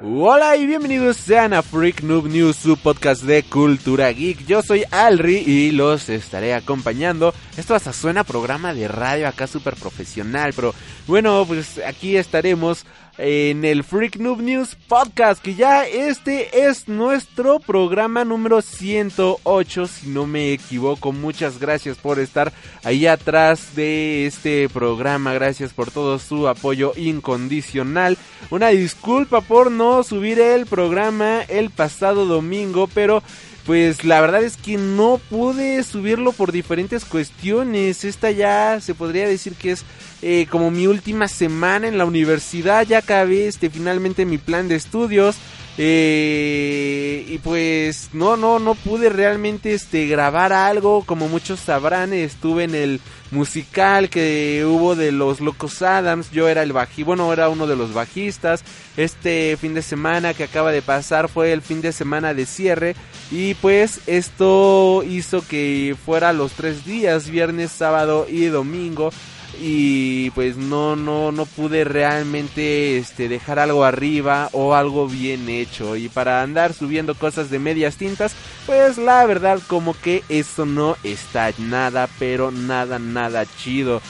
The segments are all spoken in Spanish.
Hola y bienvenidos sean a Freak Noob News, su podcast de cultura geek. Yo soy Alri y los estaré acompañando. Esto hasta suena programa de radio acá súper profesional, pero bueno, pues aquí estaremos en el Freak Noob News Podcast, que ya este es nuestro programa número 108, si no me equivoco. Muchas gracias por estar ahí atrás de este programa, gracias por todo su apoyo incondicional. Una disculpa por no subir el programa el pasado domingo, pero pues la verdad es que no pude subirlo por diferentes cuestiones. Esta ya se podría decir que es eh, como mi última semana en la universidad. Ya acabé este, finalmente mi plan de estudios. Eh, y pues no, no, no pude realmente este, grabar algo. Como muchos sabrán, estuve en el musical que hubo de los Locos Adams. Yo era el bajista, bueno, era uno de los bajistas. Este fin de semana que acaba de pasar fue el fin de semana de cierre. Y pues esto hizo que fuera los tres días, viernes, sábado y domingo y pues no no no pude realmente este dejar algo arriba o algo bien hecho. Y para andar subiendo cosas de medias tintas pues la verdad como que eso no está nada pero nada nada chido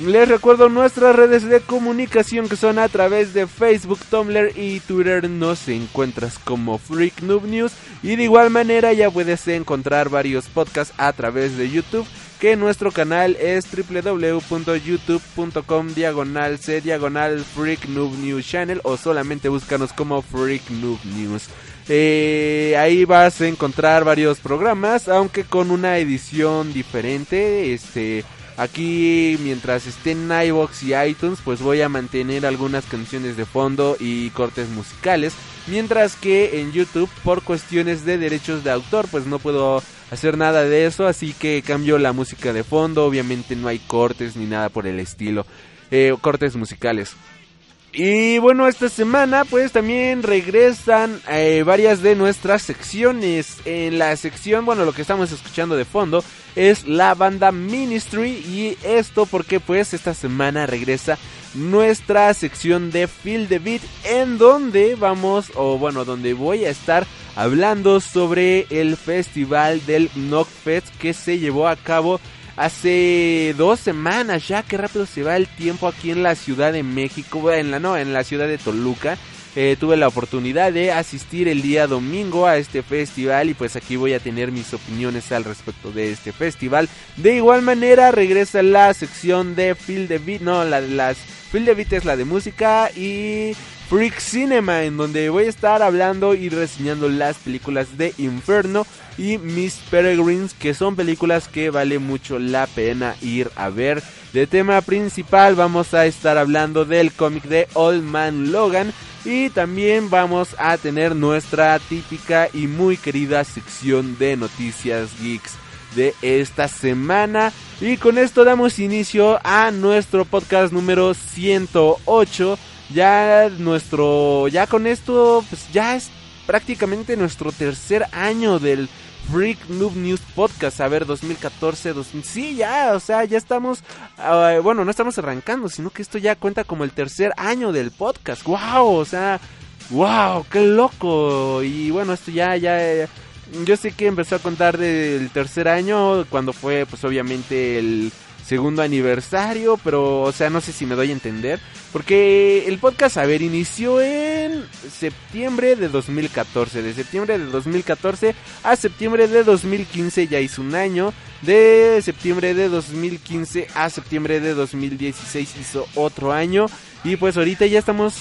les recuerdo nuestras redes de comunicación que son a través de Facebook, Tumblr y Twitter. Nos encuentras como Freak Noob News. Y de igual manera ya puedes encontrar varios podcasts a través de YouTube que nuestro canal es www.youtube.com diagonal c diagonal Freak Noob News Channel o solamente búscanos como Freak Noob News. Eh, ahí vas a encontrar varios programas, aunque con una edición diferente. Este, aquí mientras esté en iBox y iTunes, pues voy a mantener algunas canciones de fondo y cortes musicales, mientras que en YouTube por cuestiones de derechos de autor, pues no puedo hacer nada de eso, así que cambio la música de fondo, obviamente no hay cortes ni nada por el estilo, eh, cortes musicales. Y bueno, esta semana pues también regresan eh, varias de nuestras secciones. En la sección, bueno, lo que estamos escuchando de fondo es la banda Ministry y esto porque pues esta semana regresa nuestra sección de Feel the Beat en donde vamos o bueno, donde voy a estar hablando sobre el festival del Knockfest que se llevó a cabo hace dos semanas ya, qué rápido se va el tiempo aquí en la Ciudad de México, en la no, en la ciudad de Toluca. Eh, tuve la oportunidad de asistir el día domingo a este festival y pues aquí voy a tener mis opiniones al respecto de este festival. De igual manera regresa la sección de Feel the Beat, no, la de las Feel the Beat es la de música y Freak Cinema, en donde voy a estar hablando y reseñando las películas de Inferno y Miss Peregrines, que son películas que vale mucho la pena ir a ver. De tema principal vamos a estar hablando del cómic de Old Man Logan y también vamos a tener nuestra típica y muy querida sección de noticias geeks de esta semana. Y con esto damos inicio a nuestro podcast número 108 ya nuestro, ya con esto, pues ya es prácticamente nuestro tercer año del Freak Noob News Podcast. A ver, 2014, 2000, sí, ya, o sea, ya estamos, bueno, no estamos arrancando, sino que esto ya cuenta como el tercer año del podcast. ¡Wow! O sea, ¡wow! ¡Qué loco! Y bueno, esto ya, ya, yo sé que empezó a contar del tercer año, cuando fue, pues obviamente el segundo aniversario, pero o sea, no sé si me doy a entender, porque el podcast, a ver, inició en septiembre de 2014, de septiembre de 2014 a septiembre de 2015 ya hizo un año. De septiembre de 2015 a septiembre de 2016 hizo otro año. Y pues ahorita ya estamos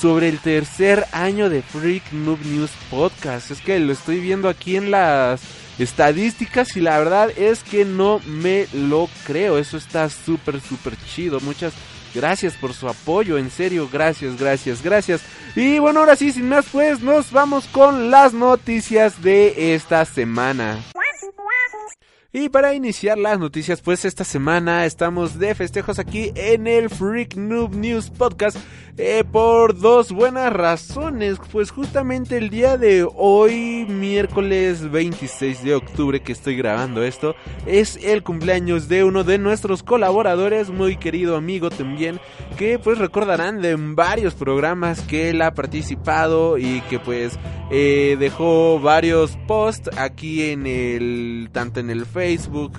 sobre el tercer año de Freak Noob News Podcast. Es que lo estoy viendo aquí en las estadísticas y la verdad es que no me lo creo. Eso está súper, súper chido. Muchas gracias por su apoyo. En serio, gracias, gracias, gracias. Y bueno, ahora sí, sin más, pues nos vamos con las noticias de esta semana. Y para iniciar las noticias, pues esta semana estamos de festejos aquí en el Freak Noob News Podcast eh, por dos buenas razones. Pues justamente el día de hoy, miércoles 26 de octubre que estoy grabando esto, es el cumpleaños de uno de nuestros colaboradores, muy querido amigo también, que pues recordarán de varios programas que él ha participado y que pues eh, dejó varios posts aquí en el, tanto en el Facebook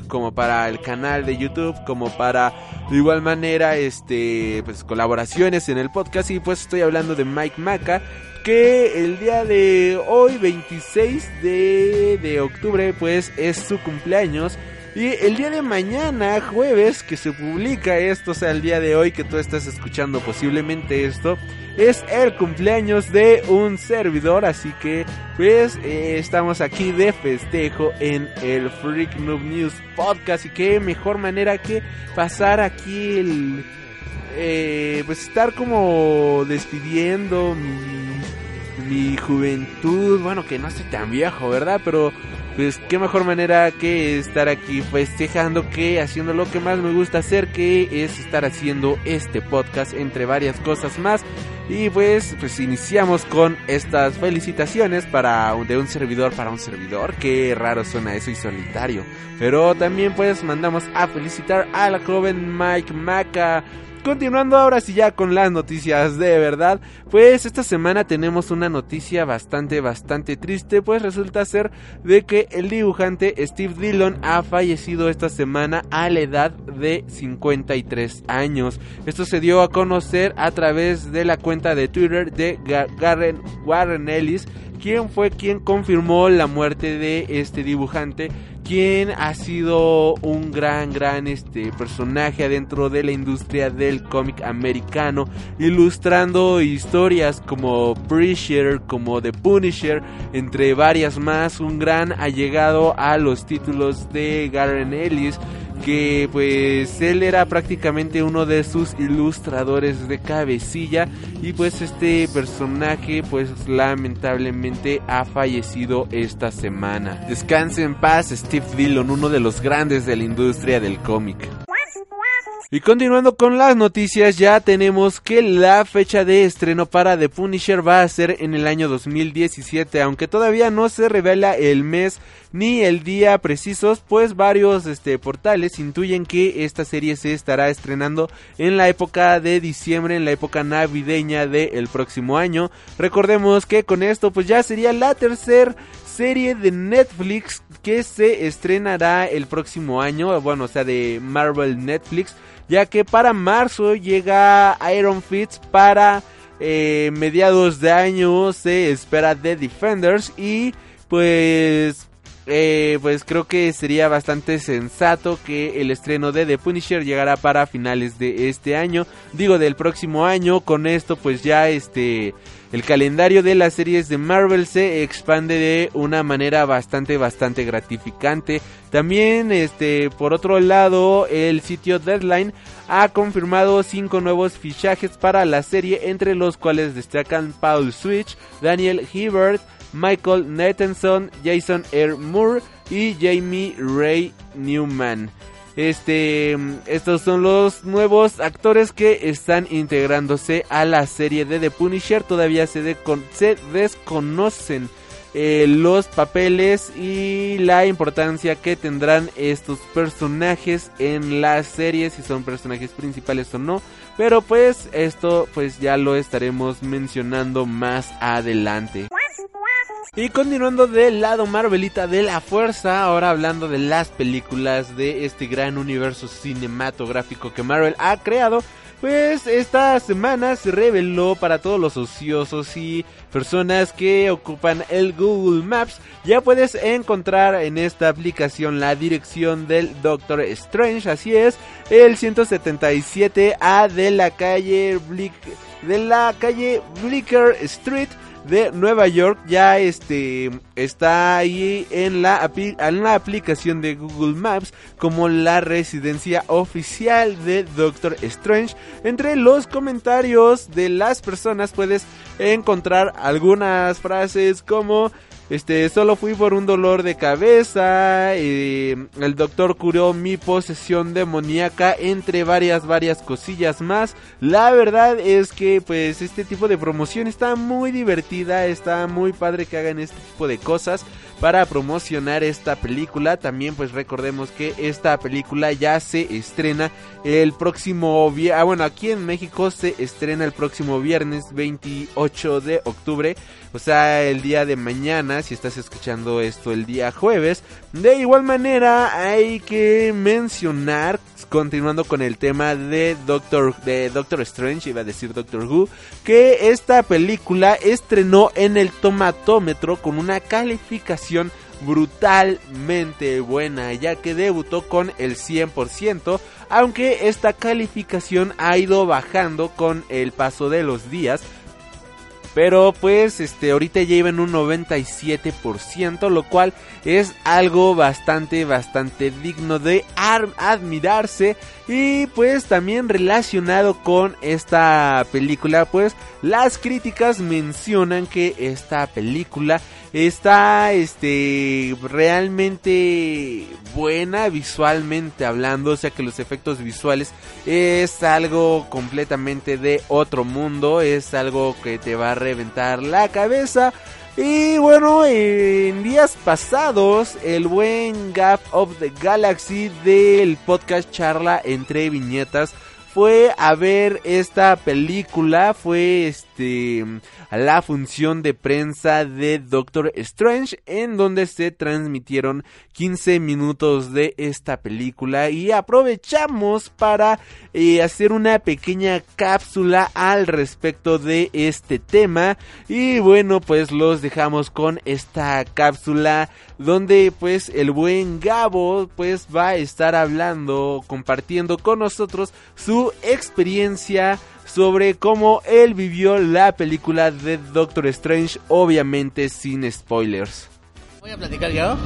como para el canal de YouTube, como para de igual manera este, pues colaboraciones en el podcast. Casi pues estoy hablando de Mike Maca que el día de hoy 26 de, de octubre pues es su cumpleaños y el día de mañana, jueves, que se publica esto, o sea, el día de hoy que tú estás escuchando posiblemente esto, es el cumpleaños de un servidor, así que pues eh, estamos aquí de festejo en el Freak Noob News Podcast y qué mejor manera que pasar aquí el eh, pues estar como despidiendo mi, mi juventud, bueno que no estoy tan viejo, ¿verdad? Pero pues qué mejor manera que estar aquí festejando que haciendo lo que más me gusta hacer que es estar haciendo este podcast entre varias cosas más. Y pues pues iniciamos con estas felicitaciones para de un servidor para un servidor. Qué raro suena eso y solitario. Pero también pues mandamos a felicitar a la joven Mike Maca Continuando ahora sí ya con las noticias de verdad, pues esta semana tenemos una noticia bastante bastante triste, pues resulta ser de que el dibujante Steve Dillon ha fallecido esta semana a la edad de 53 años. Esto se dio a conocer a través de la cuenta de Twitter de Garren Warren Ellis, quien fue quien confirmó la muerte de este dibujante quien ha sido un gran, gran este, personaje adentro de la industria del cómic americano, ilustrando historias como Preacher, como The Punisher, entre varias más, un gran allegado a los títulos de Garen Ellis, que pues él era prácticamente uno de sus ilustradores de cabecilla y pues este personaje pues lamentablemente ha fallecido esta semana. Descanse en paz Steve Dillon, uno de los grandes de la industria del cómic. Y continuando con las noticias, ya tenemos que la fecha de estreno para The Punisher va a ser en el año 2017, aunque todavía no se revela el mes ni el día precisos, pues varios este, portales intuyen que esta serie se estará estrenando en la época de diciembre, en la época navideña del próximo año. Recordemos que con esto pues ya sería la tercera serie de Netflix que se estrenará el próximo año, bueno, o sea, de Marvel Netflix ya que para marzo llega Iron Fist para eh, mediados de año se espera The Defenders y pues eh, pues creo que sería bastante sensato que el estreno de The Punisher llegara para finales de este año, digo del próximo año, con esto pues ya este el calendario de las series de Marvel se expande de una manera bastante bastante gratificante. También este por otro lado el sitio Deadline ha confirmado cinco nuevos fichajes para la serie entre los cuales destacan Paul Switch, Daniel Hibbert, Michael Nathanson, Jason R. Moore y Jamie Ray Newman. Este, estos son los nuevos actores que están integrándose a la serie de The Punisher. Todavía se, desconocen eh, los papeles y la importancia que tendrán estos personajes en la serie, si son personajes principales o no. Pero pues esto pues ya lo estaremos mencionando más adelante. Y continuando del lado Marvelita de la fuerza, ahora hablando de las películas de este gran universo cinematográfico que Marvel ha creado, Pues esta semana se reveló para todos los ociosos y personas que ocupan el Google Maps. Ya puedes encontrar en esta aplicación la dirección del Doctor Strange. Así es, el 177A de la calle Blick, de la calle Blicker Street de Nueva York ya este está ahí en la, en la aplicación de Google Maps como la residencia oficial de Doctor Strange. Entre los comentarios de las personas puedes encontrar algunas frases como este, solo fui por un dolor de cabeza. el doctor curó mi posesión demoníaca. Entre varias, varias cosillas más. La verdad es que, pues, este tipo de promoción está muy divertida. Está muy padre que hagan este tipo de cosas para promocionar esta película. También pues recordemos que esta película ya se estrena el próximo viernes. Ah, bueno, aquí en México se estrena el próximo viernes 28 de octubre. O sea, el día de mañana, si estás escuchando esto el día jueves. De igual manera, hay que mencionar, continuando con el tema de Doctor, de Doctor Strange, iba a decir Doctor Who, que esta película estrenó en el tomatómetro con una calificación brutalmente buena, ya que debutó con el 100%, aunque esta calificación ha ido bajando con el paso de los días. Pero pues este ahorita lleva en un 97%, lo cual es algo bastante bastante digno de admirarse y pues también relacionado con esta película, pues las críticas mencionan que esta película está este realmente buena visualmente hablando, o sea que los efectos visuales es algo completamente de otro mundo, es algo que te va a reventar la cabeza. Y bueno, en días pasados, el buen Gap of the Galaxy del podcast Charla entre viñetas fue a ver esta película, fue este la función de prensa de Doctor Strange en donde se transmitieron 15 minutos de esta película y aprovechamos para eh, hacer una pequeña cápsula al respecto de este tema y bueno pues los dejamos con esta cápsula donde pues el buen Gabo pues va a estar hablando compartiendo con nosotros su experiencia sobre cómo él vivió la película de Doctor Strange, obviamente sin spoilers. Voy a platicar yo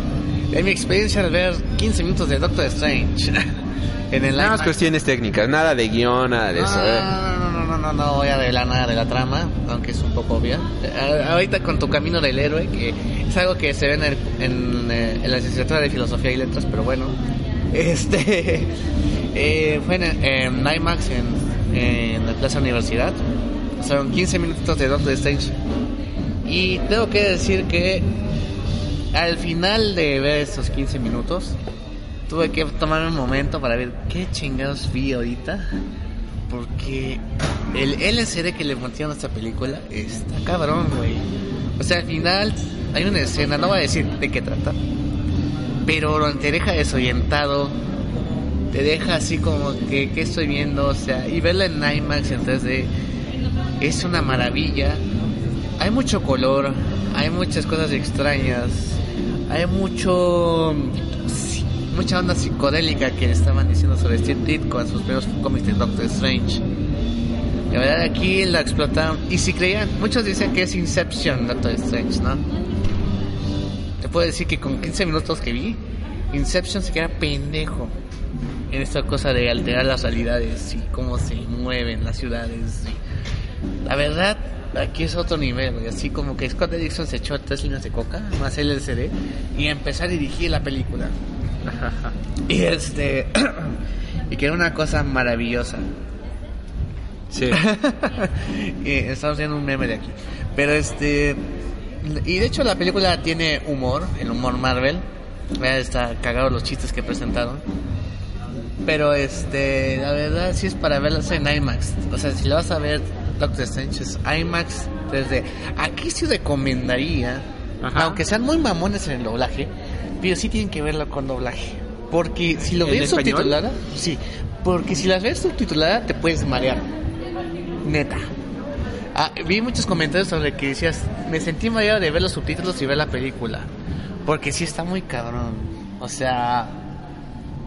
de mi experiencia al ver 15 minutos de Doctor Strange. en el nada más cuestiones técnicas, nada de guion, nada de eso. ¿eh? No, no, no, no, no, voy a revelar nada de la trama, aunque es un poco obvia. Eh, ahorita con tu camino del héroe, que es algo que se ve en, en, eh, en la licenciatura de Filosofía y Letras, pero bueno. Este fue en, en IMAX en en la Plaza Universidad. Son 15 minutos de Doctor Strange. Y tengo que decir que al final de ver estos 15 minutos, tuve que tomarme un momento para ver qué chingados vi ahorita. Porque el LCD que le pusieron a esta película está cabrón, güey. O sea, al final hay una escena, no voy a decir de qué trata, pero te deja desorientado te deja así como que, ¿qué estoy viendo? O sea, y verla en IMAX en 3D es una maravilla. Hay mucho color, hay muchas cosas extrañas, hay mucho mucha onda psicodélica que estaban diciendo sobre Steve Ditko en sus primeros cómics de Doctor Strange. La verdad aquí la explotaron. Y si creían, muchos dicen que es Inception Doctor Strange, ¿no? Te puedo decir que con 15 minutos que vi, Inception se queda pendejo en esta cosa de alterar las realidades y cómo se mueven las ciudades. La verdad, aquí es otro nivel, así como que Scott Derrickson se echó tres líneas de coca, más el LCD, y empezó a dirigir la película. y este, y que era una cosa maravillosa. Sí. y estamos haciendo un meme de aquí. Pero este, y de hecho la película tiene humor, el humor Marvel. Está cagado los chistes que presentaron. Pero este, la verdad sí es para verlas en IMAX. O sea, si lo vas a ver Doctor Strange es IMAX desde aquí sí recomendaría, aunque sean muy mamones en el doblaje, pero sí tienen que verlo con doblaje. Porque si lo ves subtitulada, sí, Porque si las ves subtitulada te puedes marear. Neta. Ah, vi muchos comentarios sobre que decías, me sentí mareado de ver los subtítulos y ver la película. Porque sí está muy cabrón. O sea,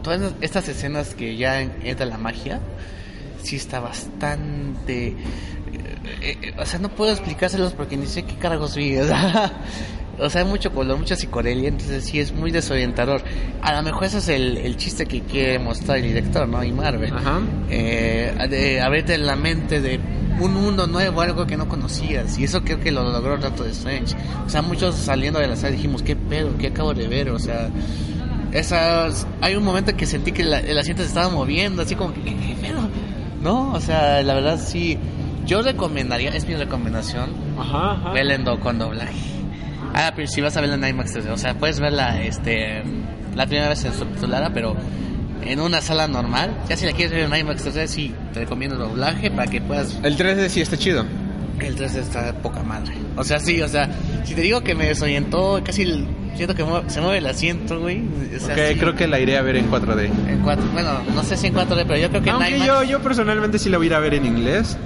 todas estas escenas que ya entra la magia, sí está bastante... eh, eh, o sea, no puedo explicárselos porque ni sé qué cargos vi. O sea, o sea, hay mucho color, mucha psicodelia, entonces sí es muy desorientador. A lo mejor ese es el, el chiste que quiere mostrar el director, ¿no? Y Marvel. Ajá. Eh, de abrirte la mente de un mundo nuevo, algo que no conocías. Y eso creo que lo logró Doctor Strange. O sea, muchos saliendo de la sala dijimos, ¿qué pedo? ¿Qué acabo de ver? O sea, esas, hay un momento que sentí que la- el asiento se estaba moviendo, así como que, ¿qué, qué pedo? No, o sea, la verdad sí. Yo recomendaría, es mi recomendación, Ajá, ajá. verla en do- con doblaje. Ah, pero si vas a verla en IMAX 3D, o sea, puedes verla este, la primera vez en subtitulada, pero en una sala normal. Ya si la quieres ver en IMAX 3D, sí, te recomiendo doblaje para que puedas El 3D sí está chido. el 3D está de poca madre. O sea, sí, o sea, si te digo que me desorientó, casi el- siento que mue- se mueve el asiento, güey. O sea, Ok, sí, creo que la iré a ver en 4D. en cuatro, bueno, no sé si en 4D, pero yo creo que en IMAX. yo, yo personalmente sí la voy a ir a ver en inglés.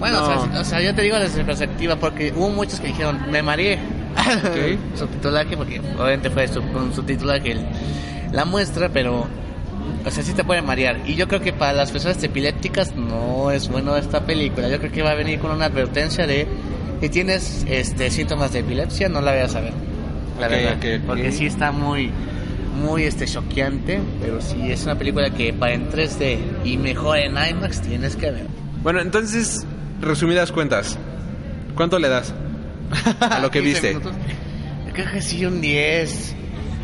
Bueno, No. o, sea, o sea, yo te digo desde mi perspectiva, porque hubo muchos que dijeron, me mareé. Ok. subtitulaje, porque obviamente fue sub, con subtitulaje el- la muestra, pero, o sea, sí te puede marear. Y yo creo que para las personas epilépticas no es bueno esta película. Yo creo que va a venir con una advertencia de si tienes este síntomas de epilepsia, no la vayas a ver. La Ok, verdad. ok, ok. Porque sí está muy muy este choqueante, pero sí es una película que para en 3D y mejor en IMAX tienes que ver. Bueno, entonces, resumidas cuentas. ¿Cuánto le das? A lo que 15 viste. creo que sí, un 10.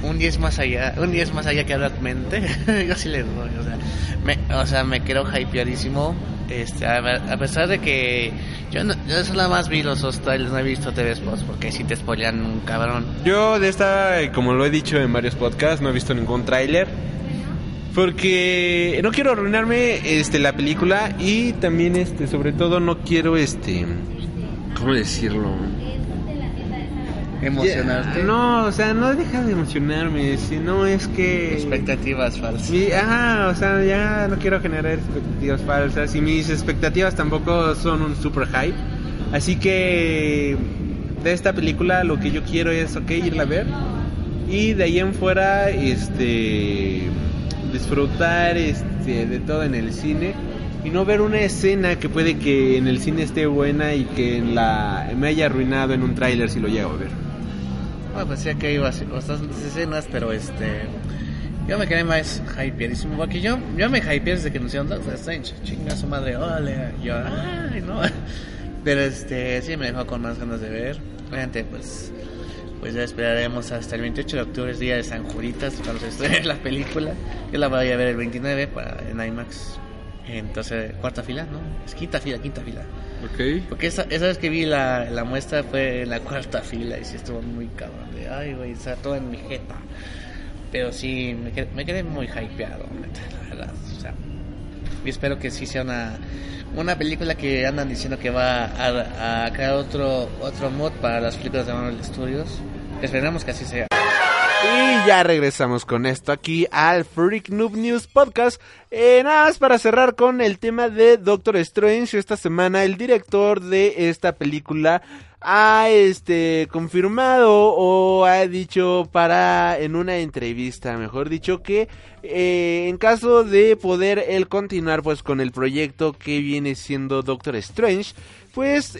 Un 10 más allá. Un 10 más allá que realmente. Yo sí le doy. O sea, me, o sea, me quedo hypeadísimo. Este, a, ver, a pesar de que yo, no, yo solo más vi los dos trailers, no he visto TV Spots porque si te spoilean un cabrón. Yo de esta, eh, como lo he dicho en varios podcasts, no he visto ningún tráiler. Porque no quiero arruinarme este la película y también este sobre todo no quiero este ¿cómo decirlo? Emocionarte. No, o sea, no deja de emocionarme, sino es que Expectativas falsas. Sí, ajá, o sea, ya no quiero generar expectativas falsas y mis expectativas tampoco son un super hype. Así que de esta película lo que yo quiero es, ok, irla a ver y de ahí en fuera, este, disfrutar este, de todo en el cine y no ver una escena que puede que en el cine esté buena y que en la me haya arruinado en un tráiler si lo llego a ver. Bueno, pues ya que iba a bastantes escenas, pero este. Yo me quedé más hypeadísimo. Porque yo, yo me hypeé desde que anunciaron Doctor Strange. Chinga su madre, ole. Yo, ay, no. Pero este, sí me dejó con más ganas de ver. Obviamente, pues. Pues ya esperaremos hasta el 28 de octubre, es día de San Juritas, cuando se estrene la película. Yo la voy a ver el 29 para, en IMAX. Entonces, cuarta fila, ¿no? Es quinta fila, quinta fila. Ok. Porque esa, esa vez que vi la, la muestra fue en la cuarta fila y sí estuvo muy cabrón. De, ay, güey, está todo en mi jeta. Pero sí, me quedé, me quedé muy hypeado, la verdad. O sea, y espero que sí sea una, una película que andan diciendo que va a, a crear otro, otro mod para las películas de Marvel Studios. Esperemos que así sea. Y ya regresamos con esto aquí al Freak Noob News Podcast. Eh, nada más para cerrar con el tema de Doctor Strange. Esta semana el director de esta película ha este confirmado o ha dicho para en una entrevista, mejor dicho, que eh, en caso de poder él continuar pues con el proyecto que viene siendo Doctor Strange, pues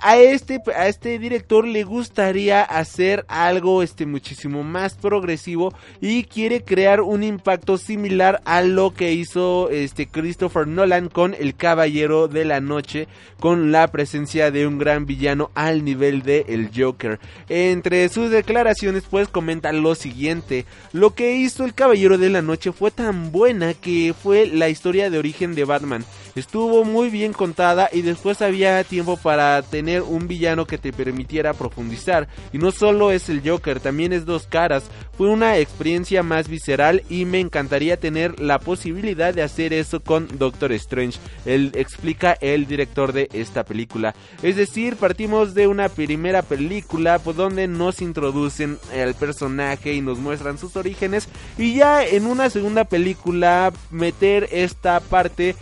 a este a este director le gustaría hacer algo este muchísimo más progresivo y quiere crear un impacto similar a lo que hizo este Christopher Nolan con El Caballero de la Noche con la presencia de un gran villano al nivel de el Joker. Entre sus declaraciones pues comenta lo siguiente, lo que hizo El Caballero de la Noche fue tan buena que fue la historia de origen de Batman. Estuvo muy bien contada y después había tiempo para tener un villano que te permitiera profundizar. Y no solo es el Joker, también es dos caras. Fue una experiencia más visceral y me encantaría tener la posibilidad de hacer eso con Doctor Strange. Él explica el director de esta película. Es decir, partimos de una primera película por donde nos introducen al personaje y nos muestran sus orígenes y ya en una segunda película meter esta parte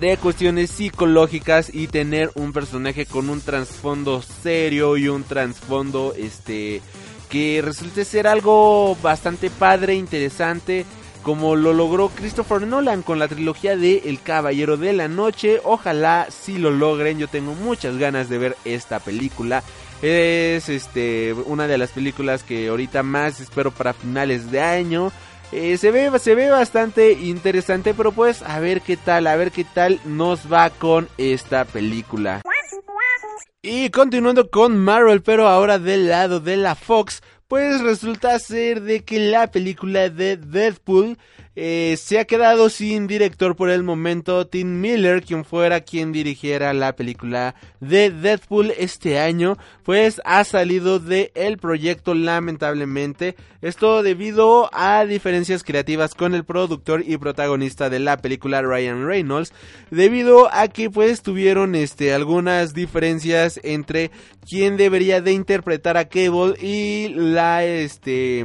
de cuestiones psicológicas y tener un personaje con un trasfondo serio y un trasfondo este que resulte ser algo bastante padre, interesante, como lo logró Christopher Nolan con la trilogía de El Caballero de la Noche. Ojalá si lo logren, yo tengo muchas ganas de ver esta película. Es este una de las películas que ahorita más espero para finales de año. Eh, se, ve, se ve bastante interesante, pero pues a ver qué tal, a ver qué tal nos va con esta película. Y continuando con Marvel, pero ahora del lado de la Fox, pues resulta ser de que la película de Deadpool eh, se ha quedado sin director por el momento. Tim Miller, quien fuera quien dirigiera la película de Deadpool este año, pues ha salido del el proyecto lamentablemente. Esto debido a diferencias creativas con el productor y protagonista de la película Ryan Reynolds, debido a que pues tuvieron este algunas diferencias entre quién debería de interpretar a Cable y la este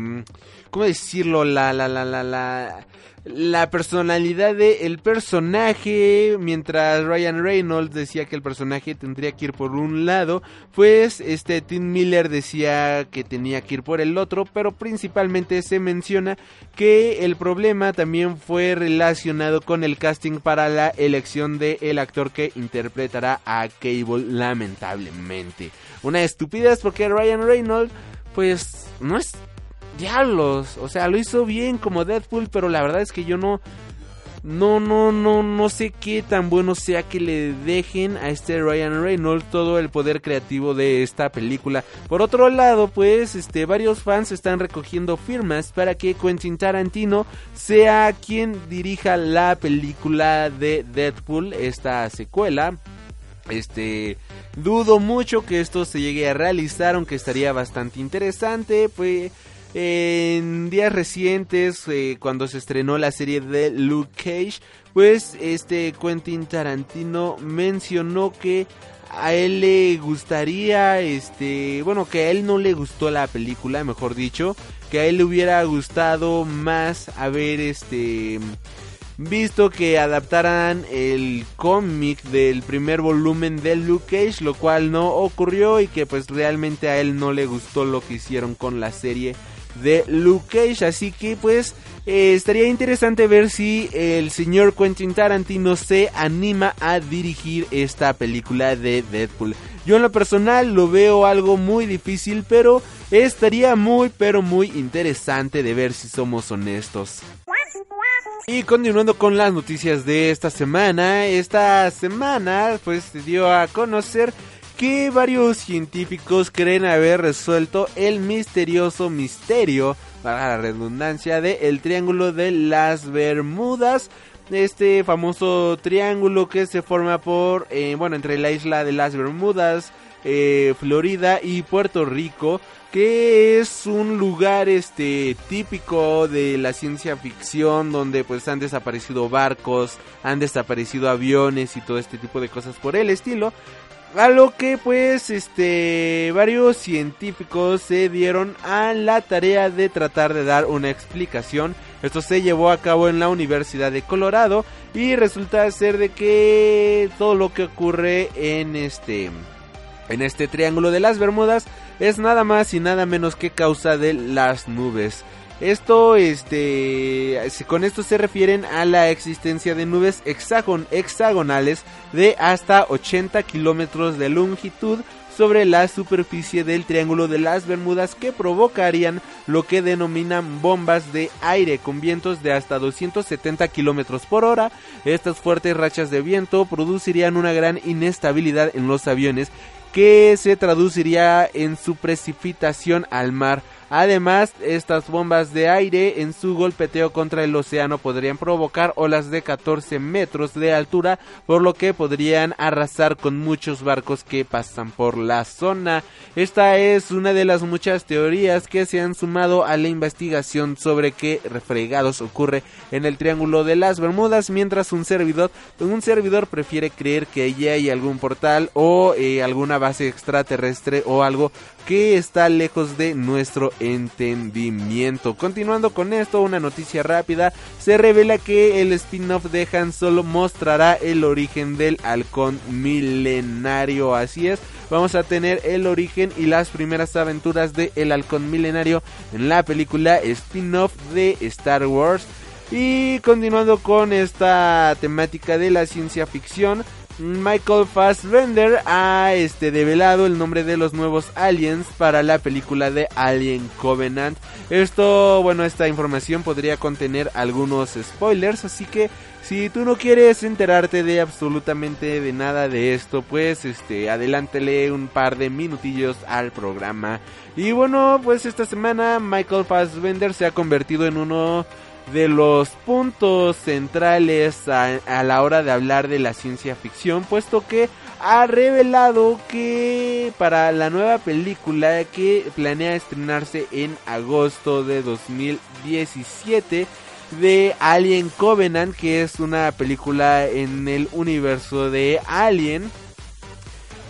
¿cómo decirlo? La la la la la la personalidad del el personaje, mientras Ryan Reynolds decía que el personaje tendría que ir por un lado, pues este Tim Miller decía que tenía que ir por el otro, pero principalmente se menciona que el problema también fue relacionado con el casting para la elección del el actor que interpretará a Cable lamentablemente. Una estupidez porque Ryan Reynolds pues no es diablos, o sea, lo hizo bien como Deadpool, pero la verdad es que yo no no no no no sé qué tan bueno sea que le dejen a este Ryan Reynolds todo el poder creativo de esta película. Por otro lado, pues este varios fans están recogiendo firmas para que Quentin Tarantino sea quien dirija la película de Deadpool, esta secuela. Este, dudo mucho que esto se llegue a realizar, aunque estaría bastante interesante, pues en días recientes, eh, cuando se estrenó la serie de Luke Cage, pues este Quentin Tarantino mencionó que a él le gustaría, este, bueno, que a él no le gustó la película, mejor dicho, que a él le hubiera gustado más haber, este, visto que adaptaran el cómic del primer volumen de Luke Cage, lo cual no ocurrió y que pues realmente a él no le gustó lo que hicieron con la serie de Luke Cage. Así que pues eh, estaría interesante ver si el señor Quentin Tarantino se anima a dirigir esta película de Deadpool. Yo en lo personal lo veo algo muy difícil, pero estaría muy pero muy interesante de ver si somos honestos. Y continuando con las noticias de esta semana, esta semana pues se dio a conocer que varios científicos creen haber resuelto el misterioso misterio, para la redundancia, de el Triángulo de las Bermudas. Este famoso triángulo que se forma por, eh, bueno, entre la isla de las Bermudas, eh, Florida y Puerto Rico, que es un lugar este típico de la ciencia ficción donde pues han desaparecido barcos, han desaparecido aviones y todo este tipo de cosas por el estilo. A lo que pues este varios científicos se dieron a la tarea de tratar de dar una explicación. Esto se llevó a cabo en la Universidad de Colorado y resulta ser de que todo lo que ocurre en este en este triángulo de las Bermudas es nada más y nada menos que causa de las nubes. Esto, este, con esto se refieren a la existencia de nubes hexagonales de hasta 80 kilómetros de longitud sobre la superficie del Triángulo de las Bermudas que provocarían lo que denominan bombas de aire con vientos de hasta 270 kilómetros por hora. Estas fuertes rachas de viento producirían una gran inestabilidad en los aviones que se traduciría en su precipitación al mar Además, estas bombas de aire en su golpeteo contra el océano podrían provocar olas de 14 metros de altura, por lo que podrían arrasar con muchos barcos que pasan por la zona. Esta es una de las muchas teorías que se han sumado a la investigación sobre qué refregados ocurre en el Triángulo de las Bermudas, mientras un servidor, un servidor prefiere creer que allí hay algún portal o eh, alguna base extraterrestre o algo que está lejos de nuestro entendimiento. Continuando con esto, una noticia rápida, se revela que el spin-off de Han Solo mostrará el origen del halcón milenario, así es, vamos a tener el origen y las primeras aventuras de el halcón milenario en la película spin-off de Star Wars. Y continuando con esta temática de la ciencia ficción, Michael Fassbender ha este, develado el nombre de los nuevos aliens para la película de Alien Covenant. Esto, bueno, esta información podría contener algunos spoilers, así que si tú no quieres enterarte de absolutamente de nada de esto, pues este, adelántele un par de minutillos al programa. Y bueno, pues esta semana Michael Fassbender se ha convertido en uno de los puntos centrales a, la hora de hablar de la ciencia ficción, puesto que ha revelado que para la nueva película que planea estrenarse en agosto de 2017 de Alien Covenant, que es una película en el universo de Alien,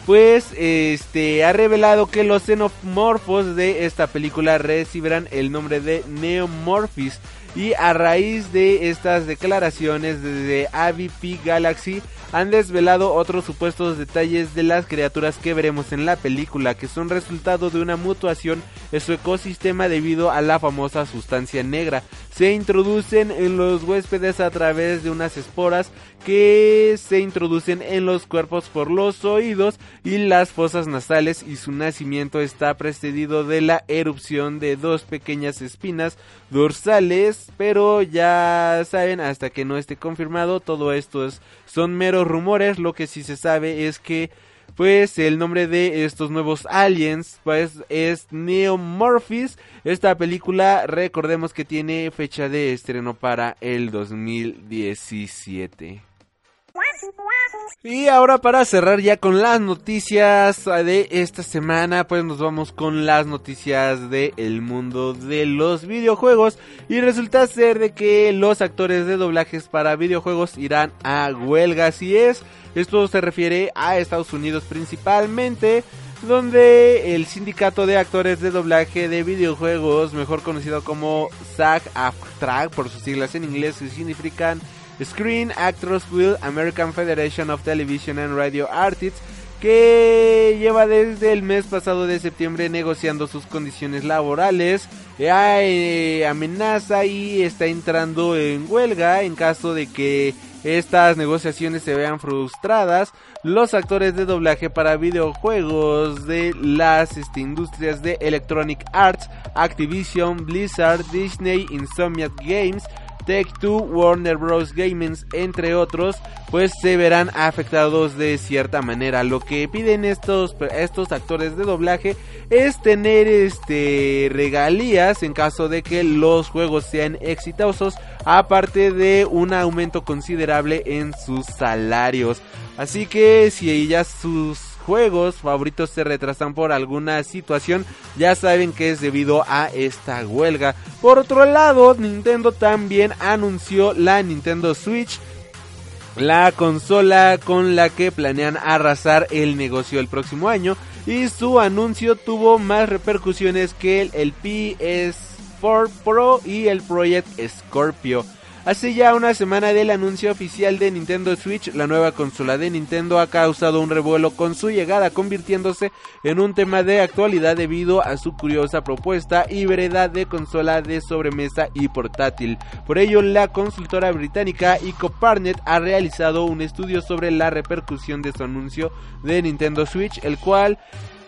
pues este ha revelado que los xenomorfos de esta película recibirán el nombre de Neomorphis y a raíz de estas declaraciones desde AVP Galaxy han desvelado otros supuestos detalles de las criaturas que veremos en la película, que son resultado de una mutuación en su ecosistema debido a la famosa sustancia negra. Se introducen en los huéspedes a través de unas esporas que se introducen en los cuerpos por los oídos y las fosas nasales y su nacimiento está precedido de la erupción de dos pequeñas espinas dorsales, pero ya saben, hasta que no esté confirmado, todo esto es, son meros rumores, lo que sí se sabe es que pues el nombre de estos nuevos aliens pues es Neomorphis. Esta película recordemos que tiene fecha de estreno para el 2017. Y ahora para cerrar ya con las noticias de esta semana, pues nos vamos con las noticias del mundo de los videojuegos. Y resulta ser de que los actores de doblajes para videojuegos irán a huelga, así es. Esto se refiere a Estados Unidos principalmente donde el sindicato de actores de doblaje de videojuegos, mejor conocido como SAG-AFTRA por sus siglas en inglés, que significan Screen Actors Guild American Federation of Television and Radio Artists, que lleva desde el mes pasado de septiembre negociando sus condiciones laborales, eh, amenaza y está entrando en huelga en caso de que estas negociaciones se vean frustradas. Los actores de doblaje para videojuegos de las este, industrias de Electronic Arts, Activision, Blizzard, Disney, Insomniac Games, Take Two, Warner Bros. Gaming, entre otros, pues se verán afectados de cierta manera. Lo que piden estos, estos actores de doblaje es tener este regalías en caso de que los juegos sean exitosos, aparte de un aumento considerable en sus salarios. Así que si ya sus juegos favoritos se retrasan por alguna situación, ya saben que es debido a esta huelga. Por otro lado, Nintendo también anunció la Nintendo Switch la consola con la que planean arrasar el negocio el próximo año y su anuncio tuvo más repercusiones que el, el PS4 Pro y el Project Scorpio. Hace ya una semana del anuncio oficial de Nintendo Switch, la nueva consola de Nintendo ha causado un revuelo con su llegada, convirtiéndose en un tema de actualidad debido a su curiosa propuesta y veredad de consola de sobremesa y portátil. Por ello, la consultora británica EcoParnet ha realizado un estudio sobre la repercusión de su anuncio de Nintendo Switch, el cual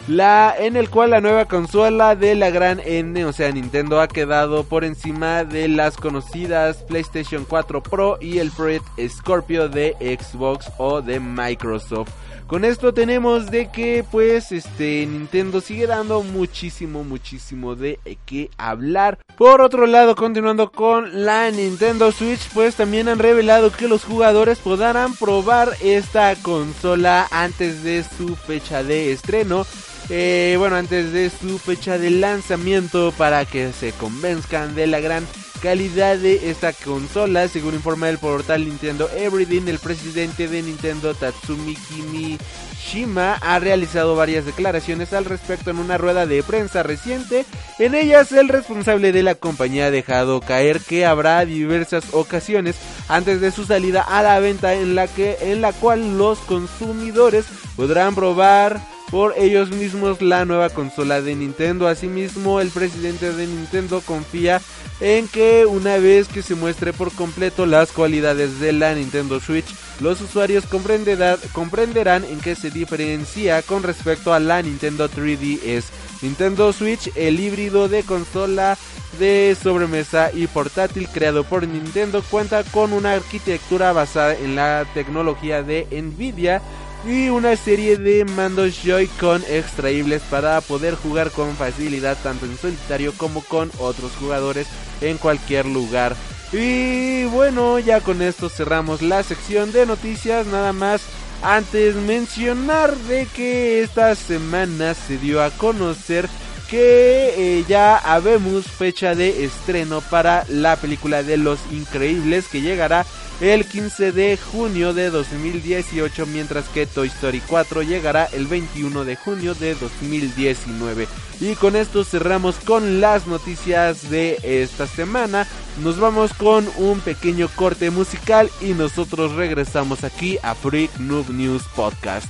la en el cual la nueva consola de la gran N, o sea Nintendo, ha quedado por encima de las conocidas PlayStation 4 Pro y el Project Scorpio de Xbox o de Microsoft. Con esto tenemos de que pues este Nintendo sigue dando muchísimo muchísimo de qué hablar. Por otro lado, continuando con la Nintendo Switch, pues también han revelado que los jugadores podrán probar esta consola antes de su fecha de estreno. Eh, bueno, antes de su fecha de lanzamiento para que se convenzcan de la gran calidad de esta consola. Según informa el portal Nintendo Everything, el presidente de Nintendo Tatsumi Kimishima ha realizado varias declaraciones al respecto en una rueda de prensa reciente. En ellas, el responsable de la compañía ha dejado caer que habrá diversas ocasiones antes de su salida a la venta en la que en la cual los consumidores podrán probar por ellos mismos la nueva consola de Nintendo. Asimismo, el presidente de Nintendo confía en que una vez que se muestre por completo las cualidades de la Nintendo Switch, los usuarios comprenderán en qué se diferencia con respecto a la Nintendo 3DS. Nintendo Switch, el híbrido de consola de sobremesa y portátil creado por Nintendo, cuenta con una arquitectura basada en la tecnología de Nvidia y una serie de mandos Joy-Con extraíbles para poder jugar con facilidad tanto en solitario como con otros jugadores en cualquier lugar. Y bueno, ya con esto cerramos la sección de noticias, nada más antes mencionar de que esta semana se dio a conocer que eh, ya habemos fecha de estreno para la película de Los Increíbles que llegará el 15 de junio de 2018, mientras que Toy Story 4 llegará el 21 de junio de 2019. Y con esto cerramos con las noticias de esta semana. Nos vamos con un pequeño corte musical y nosotros regresamos aquí a Freak Noob News Podcast.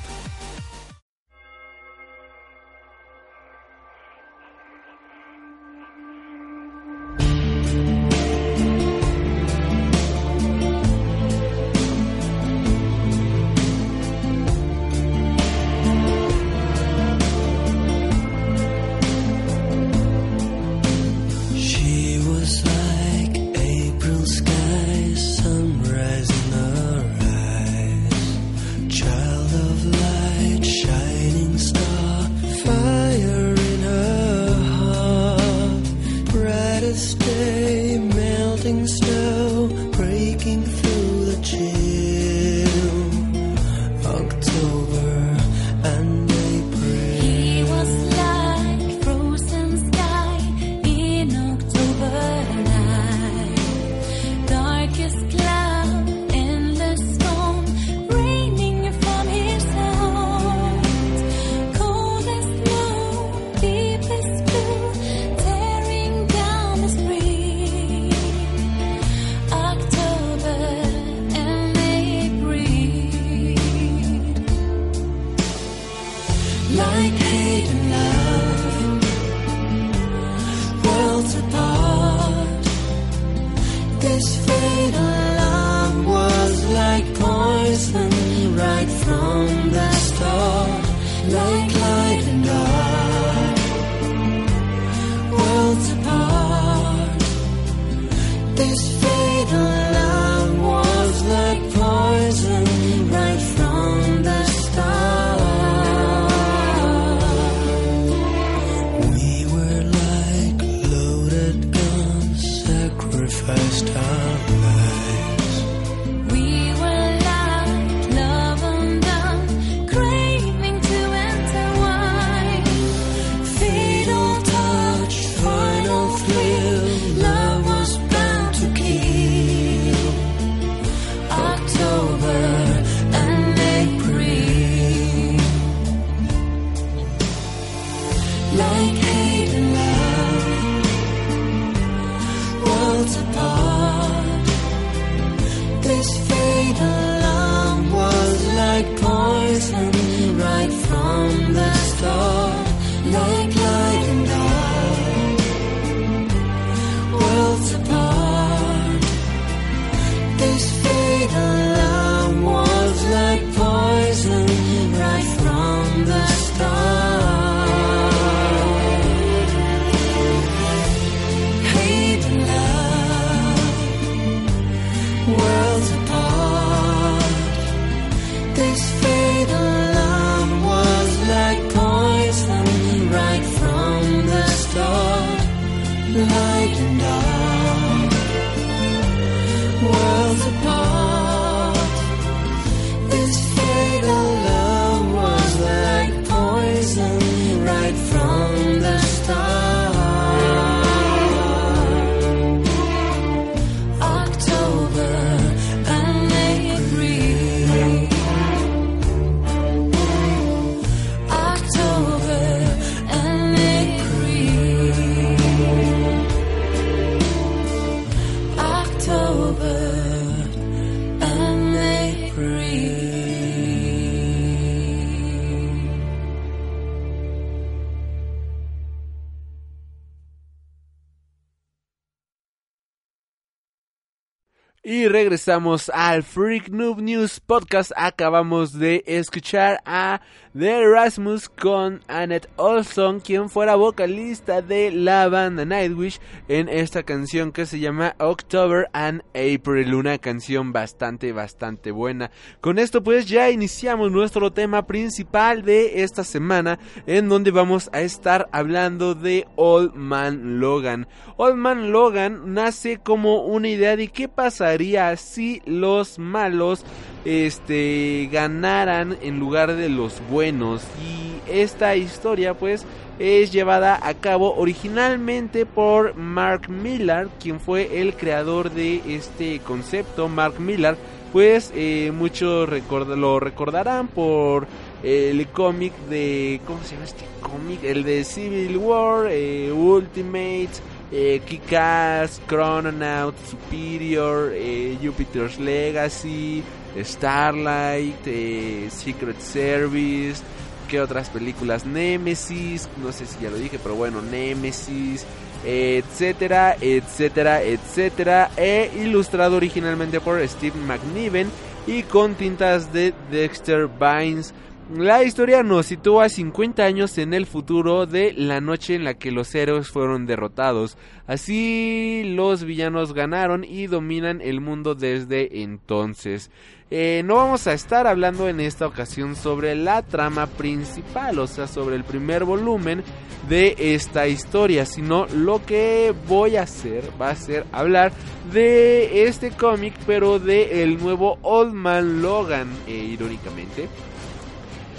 Y regresamos al Freak Noob News Podcast. Acabamos de escuchar a The Erasmus con Annette Olson, quien fuera vocalista de la banda Nightwish en esta canción que se llama October and April, una canción bastante, bastante buena. Con esto pues ya iniciamos nuestro tema principal de esta semana, en donde vamos a estar hablando de Old Man Logan. Old Man Logan nace como una idea de qué pasaría si los malos este ganaran en lugar de los buenos. Y esta historia pues es llevada a cabo originalmente por Mark Millar quien fue el creador de este concepto. Mark Millar pues eh, muchos lo recordarán por el cómic de cómo se llama este cómic el de Civil War eh, Ultimate eh, Kick-Ass, Chrononaut, Superior, eh, Jupiter's Legacy, Starlight, eh, Secret Service, ¿qué otras películas? Nemesis, no sé si ya lo dije, pero bueno, Nemesis, etcétera, etcétera, etcétera, e ilustrado originalmente por Steve McNiven y con tintas de Dexter Vines. La historia nos sitúa 50 años en el futuro de la noche en la que los héroes fueron derrotados. Así los villanos ganaron y dominan el mundo desde entonces. Eh, no vamos a estar hablando en esta ocasión sobre la trama principal, o sea, sobre el primer volumen de esta historia, sino lo que voy a hacer va a ser hablar de este cómic, pero de el nuevo Old Man Logan, eh, irónicamente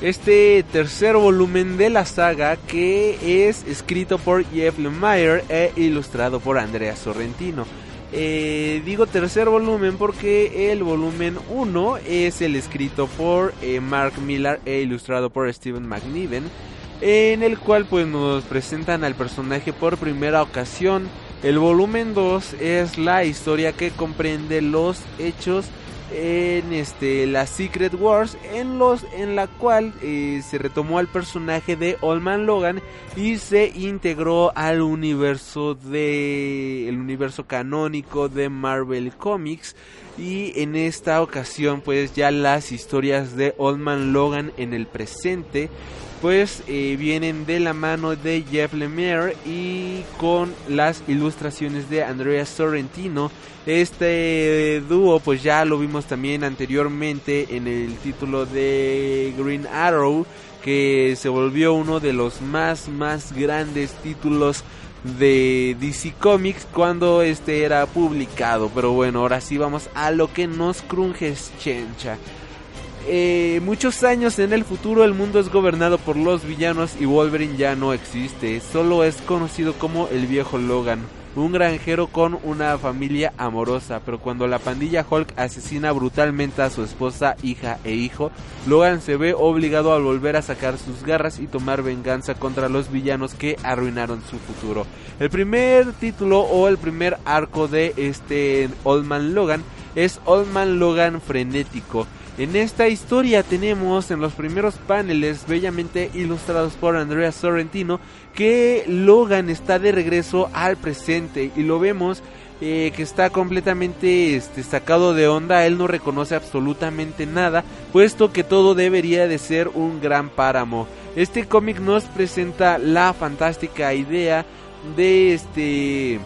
este tercer volumen de la saga que es escrito por Jeff Lemire e ilustrado por Andrea Sorrentino. Eh, digo tercer volumen porque el volumen 1 es el escrito por eh, Mark Millar e ilustrado por Steven McNiven, en el cual pues nos presentan al personaje por primera ocasión. El volumen 2 es la historia que comprende los hechos en este la Secret Wars en los en la cual eh, se retomó al personaje de Old Man Logan y se integró al universo de el universo canónico de Marvel Comics. Y en esta ocasión pues ya las historias de Old Man Logan en el presente pues eh, vienen de la mano de Jeff Lemire y con las ilustraciones de Andrea Sorrentino. Este dúo pues ya lo vimos también anteriormente en el título de Green Arrow que se volvió uno de los más más grandes títulos de DC Comics cuando este era publicado. Pero bueno, ahora sí vamos a lo que nos crunges chencha. Eh, muchos años en el futuro el mundo es gobernado por los villanos y Wolverine ya no existe, solo es conocido como el viejo Logan, un granjero con una familia amorosa, pero cuando la pandilla Hulk asesina brutalmente a su esposa, hija e hijo, Logan se ve obligado a volver a sacar sus garras y tomar venganza contra los villanos que arruinaron su futuro. El primer título o el primer arco de este Old Man Logan es Old Man Logan frenético. En esta historia tenemos en los primeros paneles bellamente ilustrados por Andrea Sorrentino que Logan está de regreso al presente y lo vemos eh, que está completamente este, sacado de onda, él no reconoce absolutamente nada, puesto que todo debería de ser un gran páramo. Este cómic nos presenta la fantástica idea de este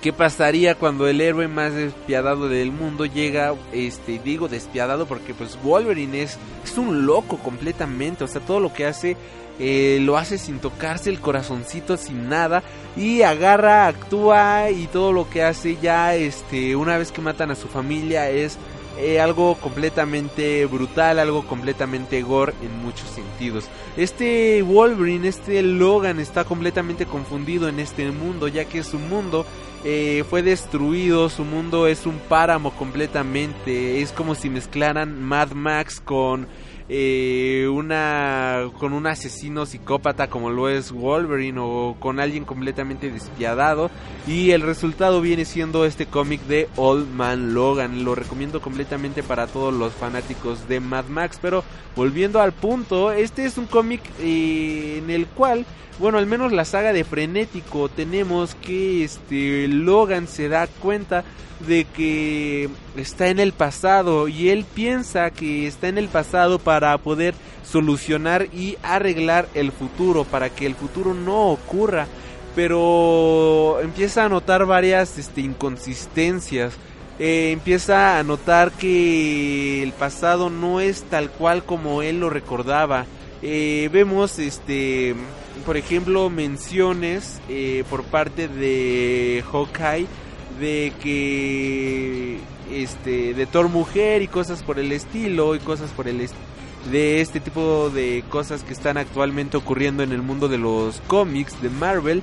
¿Qué pasaría cuando el héroe más despiadado del mundo llega, este, digo despiadado porque pues Wolverine es, es un loco completamente, o sea, todo lo que hace eh, lo hace sin tocarse el corazoncito, sin nada, y agarra, actúa y todo lo que hace ya, este, una vez que matan a su familia es eh, algo completamente brutal, algo completamente gore en muchos sentidos. Este Wolverine, este Logan está completamente confundido en este mundo, ya que su mundo eh, fue destruido, su mundo es un páramo completamente, es como si mezclaran Mad Max con eh, una con un asesino psicópata como lo es Wolverine o con alguien completamente despiadado. Y el resultado viene siendo este cómic de Old Man Logan. Lo recomiendo completamente para todos los fanáticos de Mad Max. Pero volviendo al punto este es un cómic eh, en el cual bueno, al menos la saga de Frenético tenemos que este Logan se da cuenta de que está en el pasado y él piensa que está en el pasado para poder solucionar y arreglar el futuro para que el futuro no ocurra, pero empieza a notar varias este, inconsistencias. Eh, empieza a notar que el pasado no es tal cual como él lo recordaba. Eh, vemos este por ejemplo menciones eh, por parte de Hawkeye de que este de Thor mujer y cosas por el estilo y cosas por el de este tipo de cosas que están actualmente ocurriendo en el mundo de los cómics de Marvel.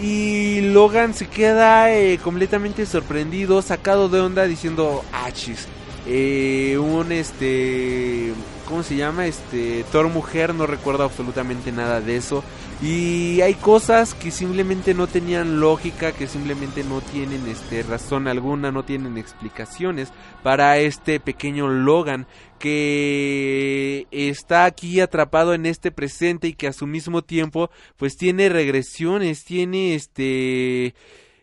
Y Logan se queda eh, completamente sorprendido sacado de onda diciendo achis eh, un este cómo se llama este Thor mujer no recuerdo absolutamente nada de eso. Y hay cosas que simplemente no tenían lógica que simplemente no tienen este razón alguna no tienen explicaciones para este pequeño Logan que está aquí atrapado en este presente y que a su mismo tiempo pues tiene regresiones tiene este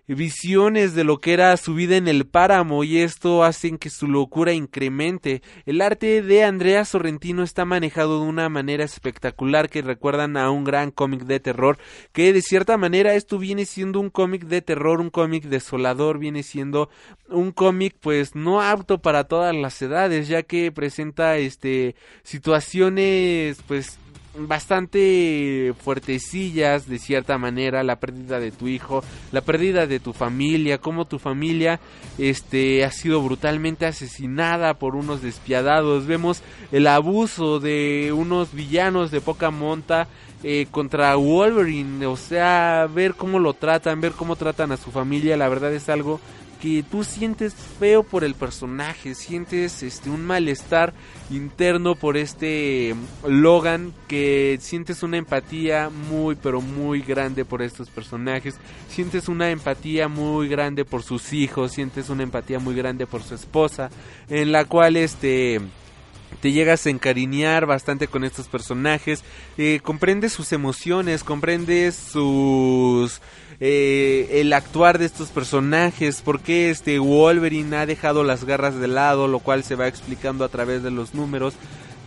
visiones de lo que era su vida en el páramo y esto hacen que su locura incremente. El arte de Andrea Sorrentino está manejado de una manera espectacular que recuerdan a un gran cómic de terror que de cierta manera esto viene siendo un cómic de terror, un cómic desolador, viene siendo un cómic pues no apto para todas las edades ya que presenta este situaciones pues bastante fuertecillas de cierta manera la pérdida de tu hijo la pérdida de tu familia cómo tu familia este ha sido brutalmente asesinada por unos despiadados. Vemos el abuso de unos villanos de poca monta eh, contra Wolverine. O sea ver cómo lo tratan ver cómo tratan a su familia la verdad es algo que tú sientes feo por el personaje, sientes este un malestar interno por este Logan que sientes una empatía muy pero muy grande por estos personajes, sientes una empatía muy grande por sus hijos, sientes una empatía muy grande por su esposa, en la cual este te llegas a encariñar bastante con estos personajes, eh, comprendes sus emociones, comprendes sus eh, el actuar de estos personajes, por qué este Wolverine ha dejado las garras de lado, lo cual se va explicando a través de los números.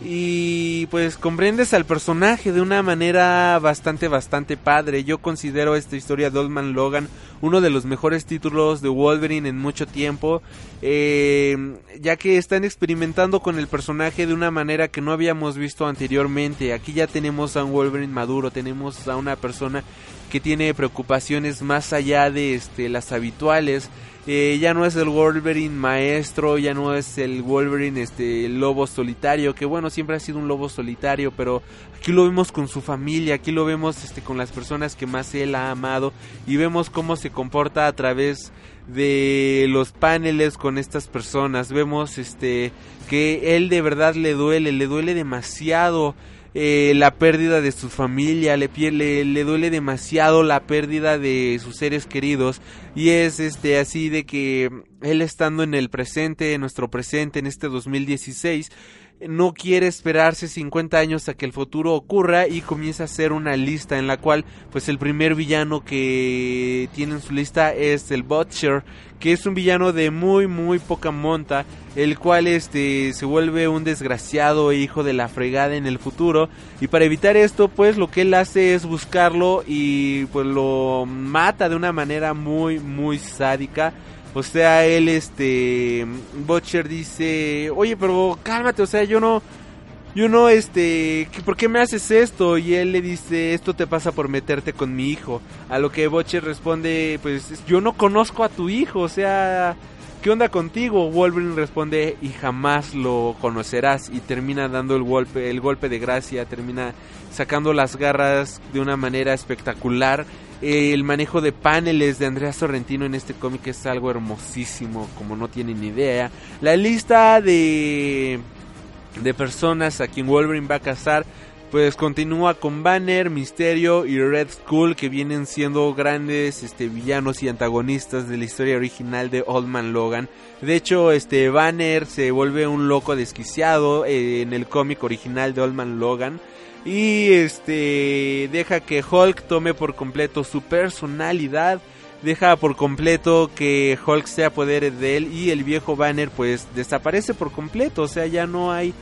Y pues comprendes al personaje de una manera bastante, bastante padre. Yo considero esta historia de Old Man Logan uno de los mejores títulos de Wolverine en mucho tiempo. eh, ya que están experimentando con el personaje de una manera que no habíamos visto anteriormente. Aquí ya tenemos a un Wolverine maduro, tenemos a una persona que tiene preocupaciones más allá de este, las habituales. Eh, ya no es el Wolverine maestro, ya no es el Wolverine este lobo solitario, que bueno, siempre ha sido un lobo solitario, pero aquí lo vemos con su familia, aquí lo vemos este con las personas que más él ha amado y vemos cómo se comporta a través de los paneles con estas personas. Vemos este que él de verdad le duele, le duele demasiado eh, la pérdida de su familia, le, le, le duele demasiado la pérdida de sus seres queridos y es este así de que él estando en el presente, en nuestro presente, en este 2016, no quiere esperarse 50 años a que el futuro ocurra y comienza a hacer una lista en la cual pues el primer villano que tiene en su lista es el Butcher, que es un villano de muy muy poca monta, el cual este se vuelve un desgraciado e hijo de la fregada en el futuro y para evitar esto pues lo que él hace es buscarlo y pues lo mata de una manera muy muy sádica. O sea, él, este, Butcher dice, oye, pero cálmate, o sea, yo no, yo no, este, ¿qué- ¿por qué me haces esto? Y él le dice, esto te pasa por meterte con mi hijo. A lo que Butcher responde, pues, yo no conozco a tu hijo, o sea, ¿qué onda contigo? Wolverine responde, y jamás lo conocerás. Y termina dando el golpe, el golpe de gracia, termina sacando las garras de una manera espectacular. Eh, el manejo de paneles de Andrea Sorrentino en este cómic es algo hermosísimo, como no tienen idea. La lista de, de personas a quien Wolverine va a cazar, pues continúa con Banner, Misterio y Red Skull, que vienen siendo grandes este, villanos y antagonistas de la historia original de Old Man Logan. De hecho, este Banner se vuelve un loco desquiciado eh, en el cómic original de Old Man Logan y este deja que Hulk tome por completo su personalidad, deja por completo que Hulk sea poder de él y el viejo Banner pues desaparece por completo, o sea, ya no hay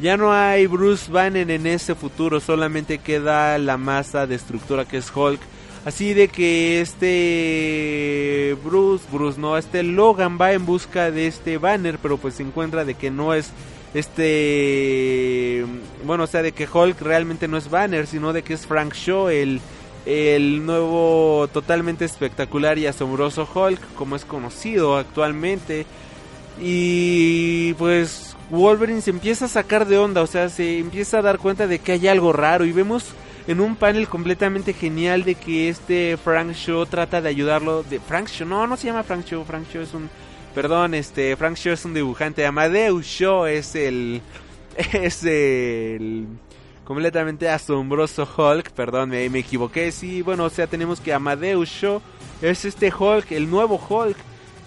ya no hay Bruce Banner en ese futuro, solamente queda la masa destructora que es Hulk. Así de que este Bruce, Bruce no, este Logan va en busca de este Banner, pero pues se encuentra de que no es este bueno o sea de que Hulk realmente no es Banner sino de que es Frank Shaw el el nuevo totalmente espectacular y asombroso Hulk como es conocido actualmente y pues Wolverine se empieza a sacar de onda o sea se empieza a dar cuenta de que hay algo raro y vemos en un panel completamente genial de que este Frank Shaw trata de ayudarlo de Frank Shaw no no se llama Frank Shaw Frank Shaw es un Perdón, este, Frank Shaw es un dibujante. Amadeus Shaw es el. Es el. Completamente asombroso Hulk. Perdón, me, me equivoqué. Sí, bueno, o sea, tenemos que Amadeus Shaw es este Hulk, el nuevo Hulk.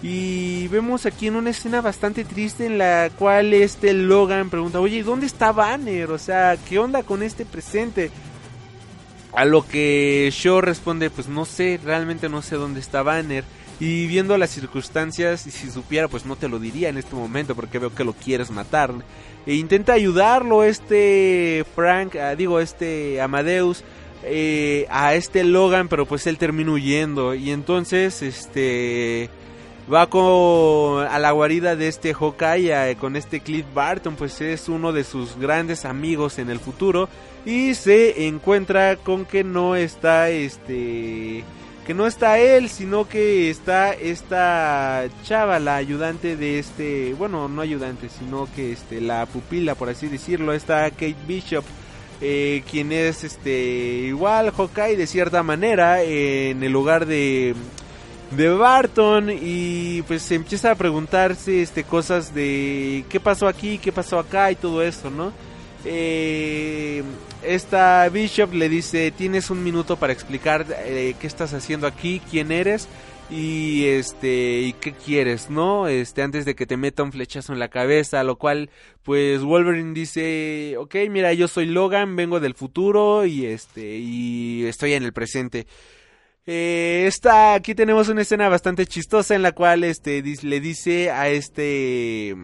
Y vemos aquí en una escena bastante triste en la cual este Logan pregunta: Oye, ¿dónde está Banner? O sea, ¿qué onda con este presente? A lo que Shaw responde: Pues no sé, realmente no sé dónde está Banner. Y viendo las circunstancias, y si supiera, pues no te lo diría en este momento porque veo que lo quieres matar. E intenta ayudarlo este Frank, ah, digo, este Amadeus, eh, a este Logan, pero pues él termina huyendo. Y entonces, este... Va con, a la guarida de este Hawkeye, eh, con este Cliff Barton, pues es uno de sus grandes amigos en el futuro. Y se encuentra con que no está este que no está él, sino que está esta chava, la ayudante de este, bueno, no ayudante, sino que este, la pupila, por así decirlo, está Kate Bishop, eh, quien es este, igual Hawkeye de cierta manera, en el lugar de, de Barton, y pues se empieza a preguntarse este, cosas de qué pasó aquí, qué pasó acá y todo eso, ¿no? Eh, esta Bishop le dice, tienes un minuto para explicar eh, qué estás haciendo aquí, quién eres y este y qué quieres, ¿no? Este antes de que te meta un flechazo en la cabeza, lo cual pues Wolverine dice, ok, mira, yo soy Logan, vengo del futuro y este y estoy en el presente. Eh, aquí tenemos una escena bastante chistosa en la cual este le dice a este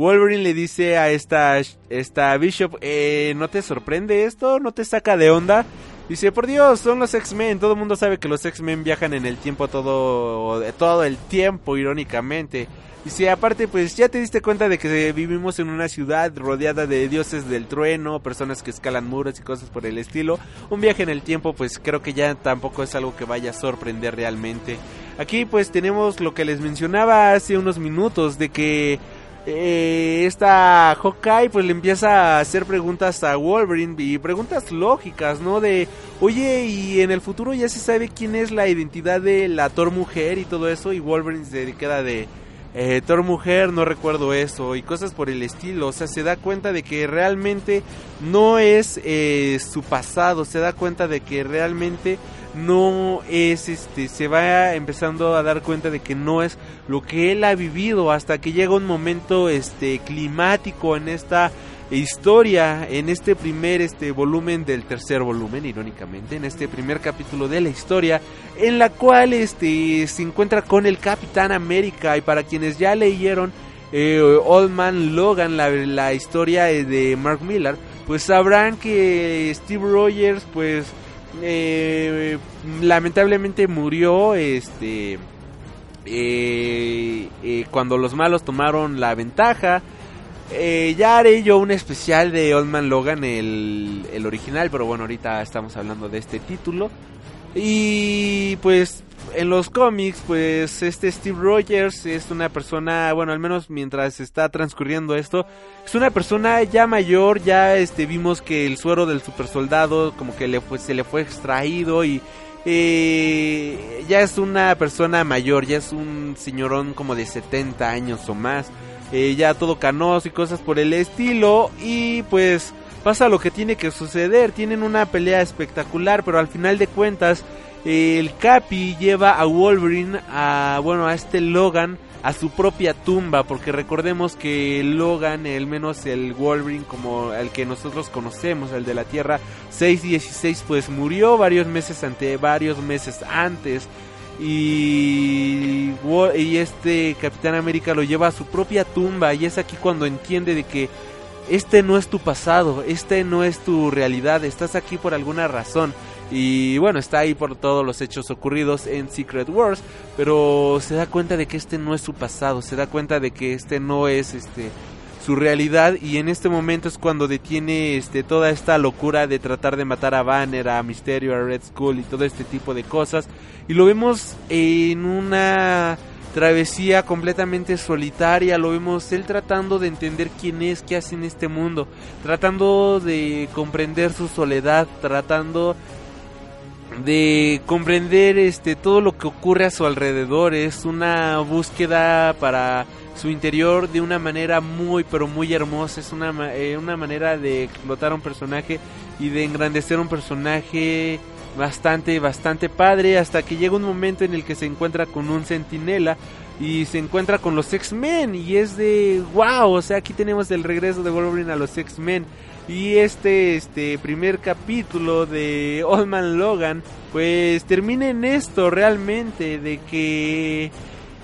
Wolverine le dice a esta, esta Bishop, eh, ¿no te sorprende esto? ¿No te saca de onda? Dice, por Dios, son los X-Men. Todo el mundo sabe que los X-Men viajan en el tiempo todo, todo el tiempo, irónicamente. Dice, aparte, pues ya te diste cuenta de que vivimos en una ciudad rodeada de dioses del trueno, personas que escalan muros y cosas por el estilo. Un viaje en el tiempo, pues creo que ya tampoco es algo que vaya a sorprender realmente. Aquí, pues tenemos lo que les mencionaba hace unos minutos, de que eh, esta Hawkeye pues le empieza a hacer preguntas a Wolverine y preguntas lógicas, ¿no? De, oye, y en el futuro ya se sabe quién es la identidad de la Thor mujer y todo eso, y Wolverine se queda de, eh, Thor mujer, no recuerdo eso, y cosas por el estilo, o sea, se da cuenta de que realmente no es eh, su pasado, se da cuenta de que realmente no es este se va empezando a dar cuenta de que no es lo que él ha vivido hasta que llega un momento este climático en esta historia en este primer este volumen del tercer volumen irónicamente en este primer capítulo de la historia en la cual este se encuentra con el Capitán América. Y para quienes ya leyeron eh, Old Man Logan la, la historia eh, de Mark Millar pues sabrán que Steve Rogers pues eh, lamentablemente murió este eh, eh, cuando los malos tomaron la ventaja eh, ya haré yo un especial de Old Man Logan, el, el original, pero bueno, ahorita estamos hablando de este título. Y pues en los cómics, pues este Steve Rogers es una persona, bueno, al menos mientras está transcurriendo esto, es una persona ya mayor, ya este vimos que el suero del super soldado como que le fue, se le fue extraído y eh, ya es una persona mayor, ya es un señorón como de 70 años o más eh, ya todo canoso y cosas por el estilo. Y pues pasa lo que tiene que suceder. Tienen una pelea espectacular, pero al final de cuentas el Capi lleva a Wolverine a, bueno, a este Logan a su propia tumba, porque recordemos que Logan, el menos el Wolverine como el que nosotros conocemos, el de la Tierra 616, pues murió varios meses ante varios meses antes y, y este Capitán América lo lleva a su propia tumba y es aquí cuando entiende de que este no es tu pasado, este no es tu realidad, estás aquí por alguna razón. Y bueno, está ahí por todos los hechos ocurridos en Secret Wars, pero se da cuenta de que este no es su pasado, se da cuenta de que este no es este su realidad y en este momento es cuando detiene este toda esta locura de tratar de matar a Banner, a Mysterio, a Red Skull y todo este tipo de cosas. Y lo vemos en una travesía completamente solitaria, lo vemos él tratando de entender quién es, qué hace en este mundo, tratando de comprender su soledad, tratando de comprender este todo lo que ocurre a su alrededor, es una búsqueda para su interior de una manera muy pero muy hermosa, es una, eh, una manera de explotar a un personaje y de engrandecer a un personaje bastante bastante padre hasta que llega un momento en el que se encuentra con un centinela y se encuentra con los X-Men y es de wow, o sea, aquí tenemos el regreso de Wolverine a los X-Men y este este primer capítulo de Old Man Logan pues termina en esto realmente de que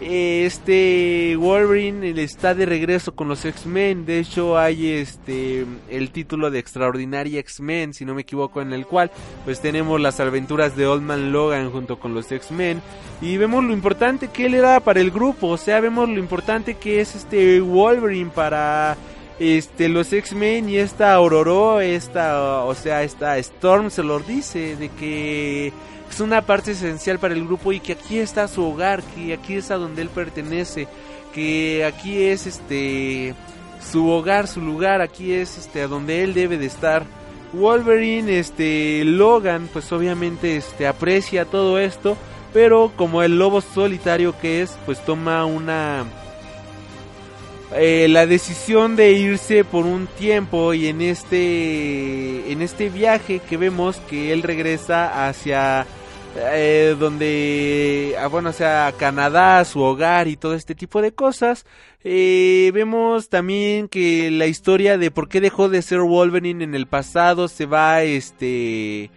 eh, este Wolverine está de regreso con los X-Men. De hecho, hay este el título de Extraordinaria X-Men, si no me equivoco, en el cual pues tenemos las aventuras de Old Man Logan junto con los X-Men y vemos lo importante que él era para el grupo, o sea, vemos lo importante que es este Wolverine para este los X-Men y esta Aurora, esta o sea, esta Storm se lo dice de que es una parte esencial para el grupo y que aquí está su hogar, que aquí es a donde él pertenece, que aquí es este su hogar, su lugar, aquí es este a donde él debe de estar. Wolverine, este Logan, pues obviamente este aprecia todo esto, pero como el lobo solitario que es, pues toma una eh, la decisión de irse por un tiempo y en este en este viaje que vemos que él regresa hacia eh, donde ah, bueno o sea a Canadá su hogar y todo este tipo de cosas eh, vemos también que la historia de por qué dejó de ser Wolverine en el pasado se va este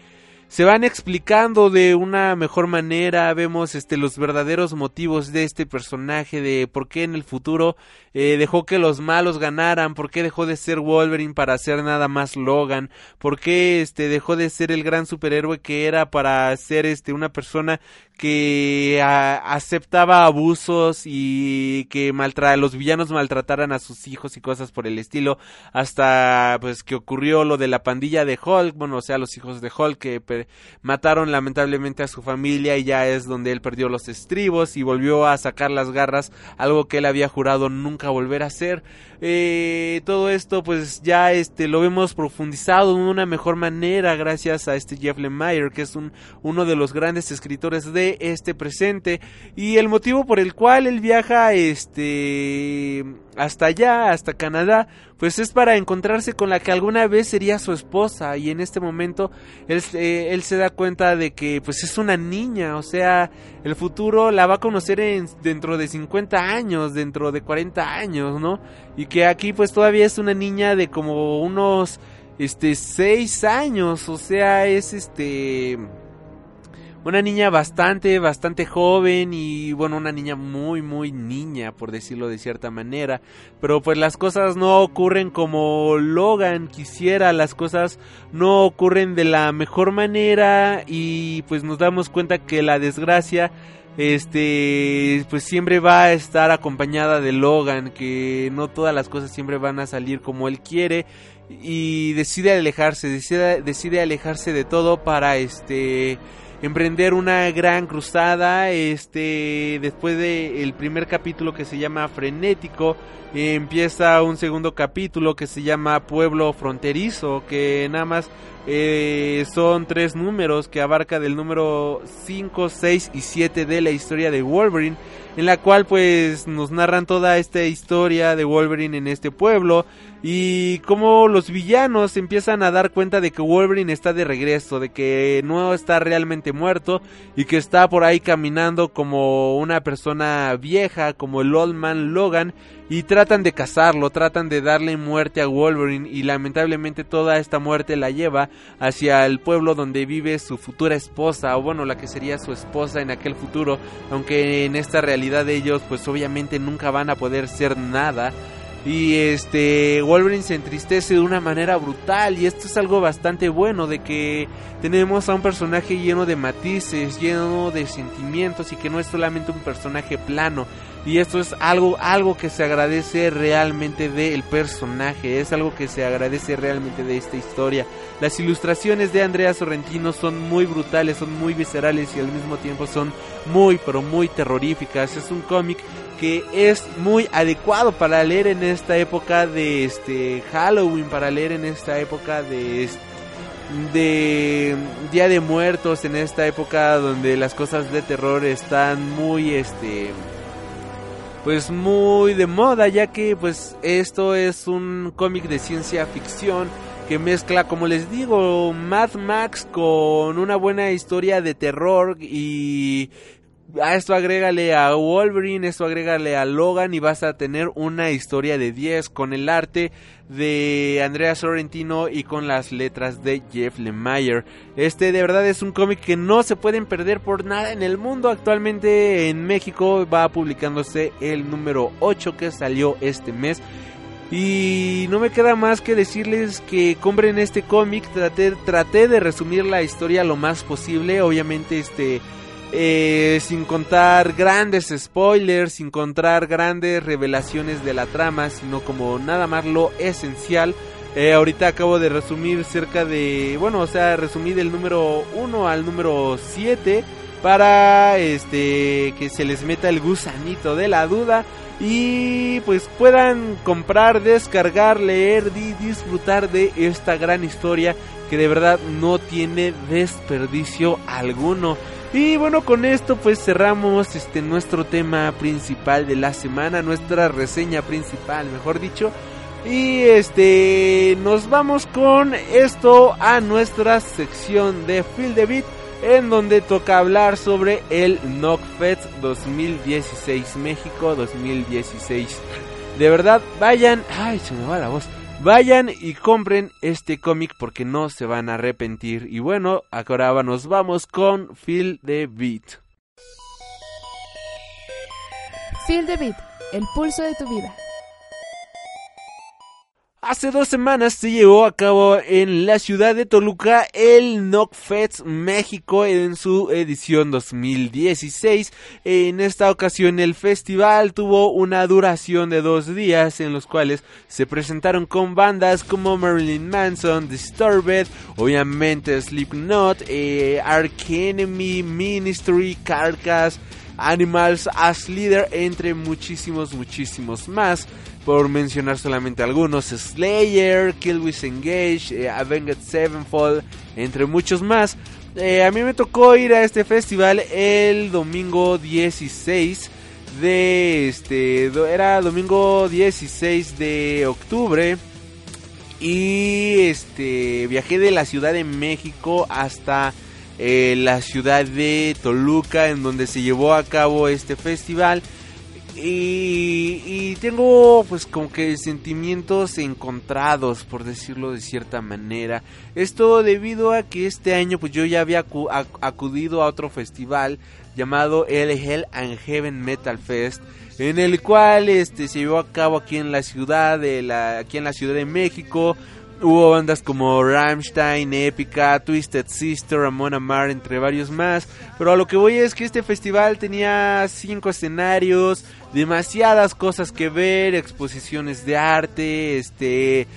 se van explicando de una mejor manera, vemos este los verdaderos motivos de este personaje, de por qué en el futuro eh, dejó que los malos ganaran, por qué dejó de ser Wolverine para ser nada más Logan, por qué este dejó de ser el gran superhéroe que era para ser este una persona que aceptaba abusos y que maltra los villanos maltrataran a sus hijos y cosas por el estilo hasta pues que ocurrió lo de la pandilla de Hulk, bueno, o sea, los hijos de Hulk que mataron lamentablemente a su familia y ya es donde él perdió los estribos y volvió a sacar las garras, algo que él había jurado nunca volver a hacer. Eh, todo esto pues ya este lo vemos profundizado de una mejor manera gracias a este Jeff Lemire que es un uno de los grandes escritores de este presente y el motivo por el cual él viaja este hasta allá, hasta Canadá, pues es para encontrarse con la que alguna vez sería su esposa y en este momento él, se da cuenta de que pues es una niña, o sea, el futuro la va a conocer en, dentro de 50 años, dentro de 40 años, ¿no? Y que aquí pues todavía es una niña de como unos este 6 años, o sea, es este una niña bastante, bastante joven y bueno, una niña muy, muy niña, por decirlo de cierta manera. Pero pues las cosas no ocurren como Logan quisiera, las cosas no ocurren de la mejor manera y pues nos damos cuenta que la desgracia este pues siempre va a estar acompañada de Logan que no todas las cosas siempre van a salir como él quiere y decide alejarse decide, decide alejarse de todo para este emprender una gran cruzada este después del el primer capítulo que se llama frenético eh, empieza un segundo capítulo que se llama pueblo fronterizo que nada más eh, son tres números que abarca del número 5, 6 y 7 de la historia de Wolverine, en la cual pues nos narran toda esta historia de Wolverine en este pueblo y cómo los villanos empiezan a dar cuenta de que Wolverine está de regreso, de que no está realmente muerto y que está por ahí caminando como una persona vieja, como el Old Man Logan y tratan de cazarlo, tratan de darle muerte a Wolverine y lamentablemente toda esta muerte la lleva hacia el pueblo donde vive su futura esposa o bueno la que sería su esposa en aquel futuro aunque en esta realidad ellos pues obviamente nunca van a poder ser nada y este Wolverine se entristece de una manera brutal y esto es algo bastante bueno de que tenemos a un personaje lleno de matices, lleno de sentimientos y que no es solamente un personaje plano. Y esto es algo, algo que se agradece realmente del personaje, es algo que se agradece realmente de esta historia. Las ilustraciones de Andrea Sorrentino son muy brutales, son muy viscerales y al mismo tiempo son muy, pero muy terroríficas. Es un cómic que es muy adecuado para leer en esta época de este Halloween, para leer en esta época de este de Día de Muertos en esta época donde las cosas de terror están muy este pues muy de moda ya que pues esto es un cómic de ciencia ficción que mezcla como les digo Mad Max con una buena historia de terror y a esto agrégale a Wolverine, esto agrégale a Logan y vas a tener una historia de 10 con el arte de Andrea Sorrentino y con las letras de Jeff Lemire. Este de verdad es un cómic que no se pueden perder por nada en el mundo. Actualmente en México va publicándose el número 8 que salió este mes. Y no me queda más que decirles que compren este cómic. Traté, traté de resumir la historia lo más posible. Obviamente este eh, sin contar grandes spoilers, sin contar grandes revelaciones de la trama, sino como nada más lo esencial. Eh, ahorita acabo de resumir cerca de, bueno, o sea, resumí del número 1 al número 7 para este que se les meta el gusanito de la duda y pues puedan comprar, descargar, leer y disfrutar de esta gran historia que de verdad no tiene desperdicio alguno. Y bueno, con esto pues cerramos este nuestro tema principal de la semana, nuestra reseña principal, mejor dicho. Y este nos vamos con esto a nuestra sección de Feel the Beat en donde toca hablar sobre el Knockfest 2016 México 2016. De verdad, vayan, ay, se me va la voz. Vayan y compren este cómic porque no se van a arrepentir. Y bueno, ahora nos vamos con Feel the Beat. Feel the Beat, el pulso de tu vida. Hace dos semanas se llevó a cabo en la ciudad de Toluca el Knockfest México en su edición 2016. En esta ocasión el festival tuvo una duración de dos días en los cuales se presentaron con bandas como Marilyn Manson, Disturbed, obviamente Slipknot, eh, Enemy, Ministry, Carcass, Animals as Leader, entre muchísimos, muchísimos más por mencionar solamente algunos, Slayer, Killwish Engage, eh, Avenged Sevenfold, entre muchos más. Eh, a mí me tocó ir a este festival el domingo 16 de este era domingo 16 de octubre y este viajé de la Ciudad de México hasta eh, la ciudad de Toluca en donde se llevó a cabo este festival y, tengo pues como que sentimientos encontrados por decirlo de cierta manera. Esto debido a que este año pues yo ya había acu- ac- acudido a otro festival llamado el Hell and Heaven Metal Fest en el cual este se llevó a cabo aquí en la ciudad de la aquí en la Ciudad de México Hubo bandas como Rammstein, Epica, Twisted Sister, Ramon Amar, entre varios más. Pero a lo que voy es que este festival tenía cinco escenarios, demasiadas cosas que ver, exposiciones de arte, este,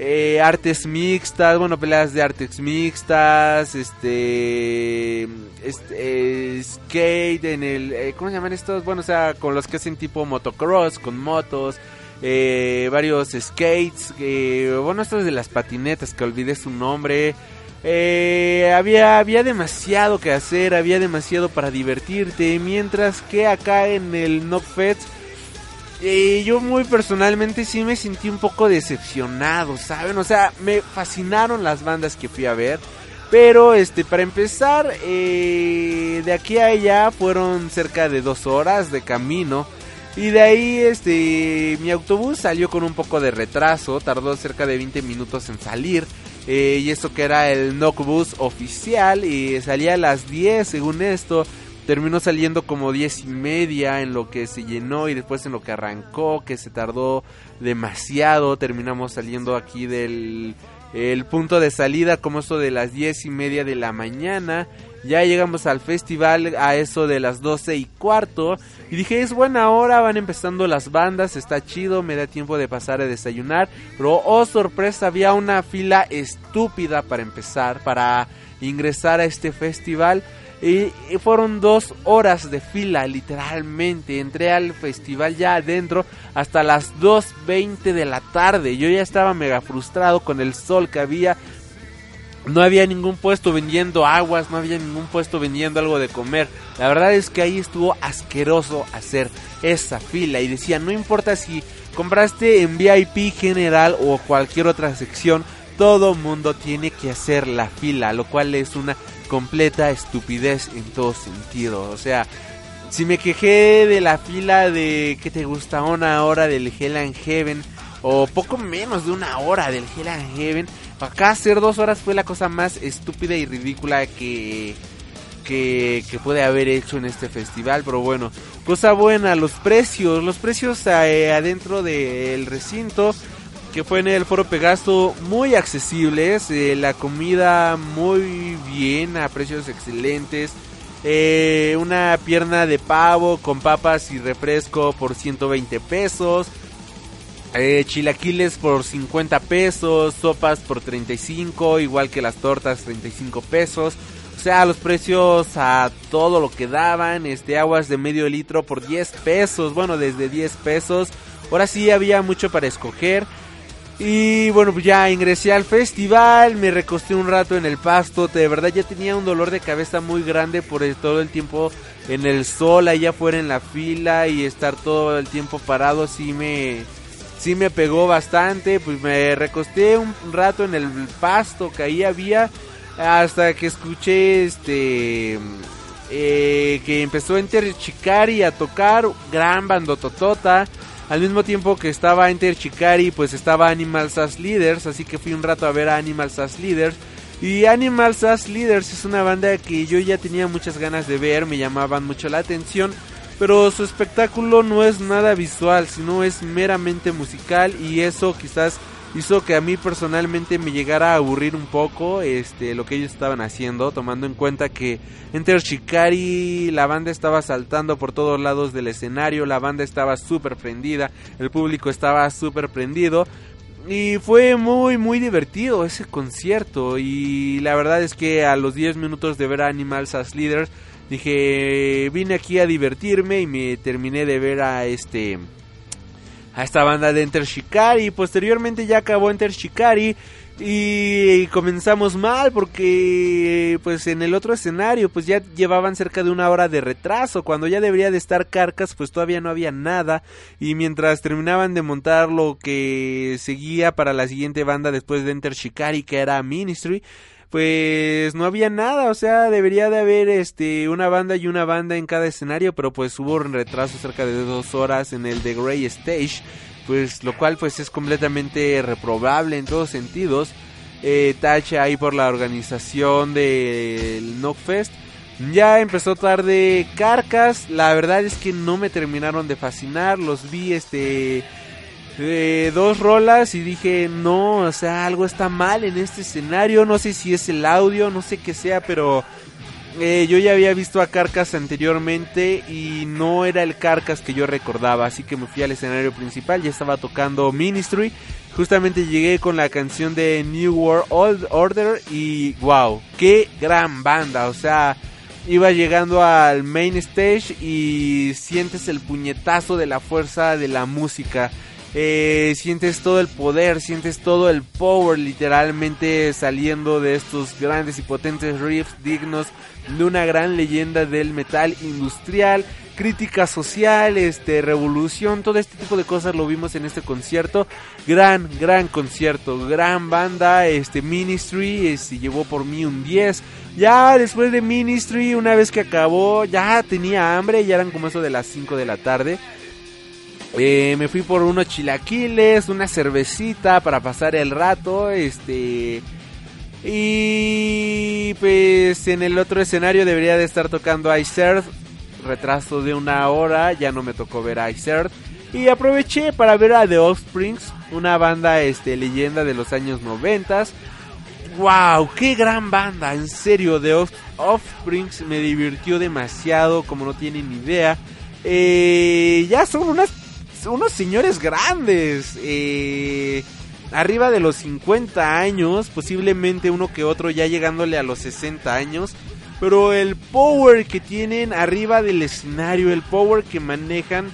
eh, artes mixtas, bueno, peleas de artes mixtas, este, este, eh, skate en el, eh, ¿cómo se llaman estos? Bueno, o sea, con los que hacen tipo motocross, con motos, eh, varios skates, eh, bueno, estos de las patinetas, que olvidé su nombre. Eh, había, había demasiado que hacer, había demasiado para divertirte, mientras que acá en el Knockfest eh, yo muy personalmente sí me sentí un poco decepcionado, ¿saben? O sea, me fascinaron las bandas que fui a ver. Pero este, para empezar, de aquí a allá fueron cerca de dos horas de camino. Y de ahí, este, mi autobús salió con un poco de retraso, tardó cerca de 20 minutos en salir. eh, y esto que era el Knockbus oficial, y salía a las 10 según esto. Terminó saliendo como 10 y media en lo que se llenó y después en lo que arrancó, que se tardó demasiado. Terminamos saliendo aquí del el punto de salida como eso de las 10 y media de la mañana. Ya llegamos al festival a eso de las 12 y cuarto. Y dije, es buena hora, van empezando las bandas, está chido, me da tiempo de pasar a desayunar. Pero, oh sorpresa, había una fila estúpida para empezar, para ingresar a este festival. Y, fueron dos horas de fila, literalmente. Entré al festival ya adentro hasta las 2.20 de la tarde. Yo ya estaba mega frustrado con el sol que había. No había ningún puesto vendiendo aguas, no había ningún puesto vendiendo algo de comer. La verdad es que ahí estuvo asqueroso hacer esa fila. Y decía, no importa si compraste en VIP general o cualquier otra sección, todo mundo tiene que hacer la fila, lo cual es una completa estupidez en todo sentido. O sea, si me quejé de la fila de que te gusta una hora del Hell and Heaven o poco menos de una hora del Hell and Heaven, acá hacer dos horas fue la cosa más estúpida y ridícula que que, puede haber hecho en este festival, pero bueno, cosa buena, los precios, los precios eh, adentro del recinto que fue en el Foro Pegaso muy accesibles, eh, la comida muy bien a precios excelentes, eh, una pierna de pavo con papas y refresco por 120 pesos, eh, chilaquiles por 50 pesos, sopas por 35, igual que las tortas 35 pesos. O sea, los precios a todo lo que daban, este aguas de medio litro por 10 pesos, bueno, desde 10 pesos. Ahora sí había mucho para escoger. Y bueno, pues ya ingresé al festival, me recosté un rato en el pasto, de verdad ya tenía un dolor de cabeza muy grande por todo el tiempo en el sol, allá afuera en la fila y estar todo el tiempo parado, sí me, sí me pegó bastante, pues me recosté un rato en el pasto que ahí había hasta que escuché este eh, que empezó Enter Chikari a tocar gran bandototota al mismo tiempo que estaba Enter Chikari pues estaba Animals as Leaders así que fui un rato a ver a Animals as Leaders. Y Animals as Leaders es una banda que yo ya tenía muchas ganas de ver me llamaban mucho la atención pero su espectáculo no es nada visual, sino es meramente musical y eso quizás hizo que a mí personalmente me llegara a aburrir un poco este lo que ellos estaban haciendo, tomando en cuenta que Enter Shikari la banda estaba saltando por todos lados del escenario, la banda estaba súper prendida, el público estaba súper prendido y fue muy muy divertido ese concierto y la verdad es que a los 10 minutos de ver a Animals as Leaders dije vine aquí a divertirme y me terminé de ver a este a esta banda de Enter Shikari. Posteriormente ya acabó Enter Shikari y comenzamos mal porque pues en el otro escenario pues ya llevaban cerca de una hora de retraso. Cuando ya debería de estar Carcas pues todavía no había nada y mientras terminaban de montar lo que seguía para la siguiente banda después de Enter Shikari que era Ministry pues no había nada, o sea, debería de haber este una banda y una banda en cada escenario, pero pues hubo un retraso cerca de dos horas en el The Grey Stage, pues lo cual pues es completamente reprobable en todos sentidos. Eh, tache ahí por la organización del Knockfest. Ya empezó tarde Carcas, la verdad es que no me terminaron de fascinar, los vi este eh, dos rolas y dije, no, o sea, algo está mal en este escenario, no sé si es el audio, no sé qué sea, pero eh, yo ya había visto a Carcas anteriormente y no era el Carcas que yo recordaba, así que me fui al escenario principal, ya estaba tocando Ministry, justamente llegué con la canción de New World Order y wow, qué gran banda, o sea... Iba llegando al main stage y sientes el puñetazo de la fuerza de la música. Eh, sientes todo el poder, sientes todo el power literalmente saliendo de estos grandes y potentes riffs dignos de una gran leyenda del metal industrial, crítica social, este revolución, todo este tipo de cosas lo vimos en este concierto. Gran, gran concierto, gran banda, este Ministry, este, llevó por mí un 10. Ya después de Ministry, una vez que acabó, ya tenía hambre, ya eran como eso de las 5 de la tarde. Eh, me fui por unos chilaquiles, una cervecita para pasar el rato, este... Y pues en el otro escenario debería de estar tocando Ice Earth, retraso de una hora, ya no me tocó ver Ice Earth. Y aproveché para ver a The Offsprings, una banda este, leyenda de los años 90. ¡Wow! ¡Qué gran banda! En serio, The Off- Offsprings me divirtió demasiado, como no tienen idea. Eh, ya son unas, unos señores grandes. Eh, arriba de los 50 años, posiblemente uno que otro ya llegándole a los 60 años. Pero el power que tienen arriba del escenario, el power que manejan,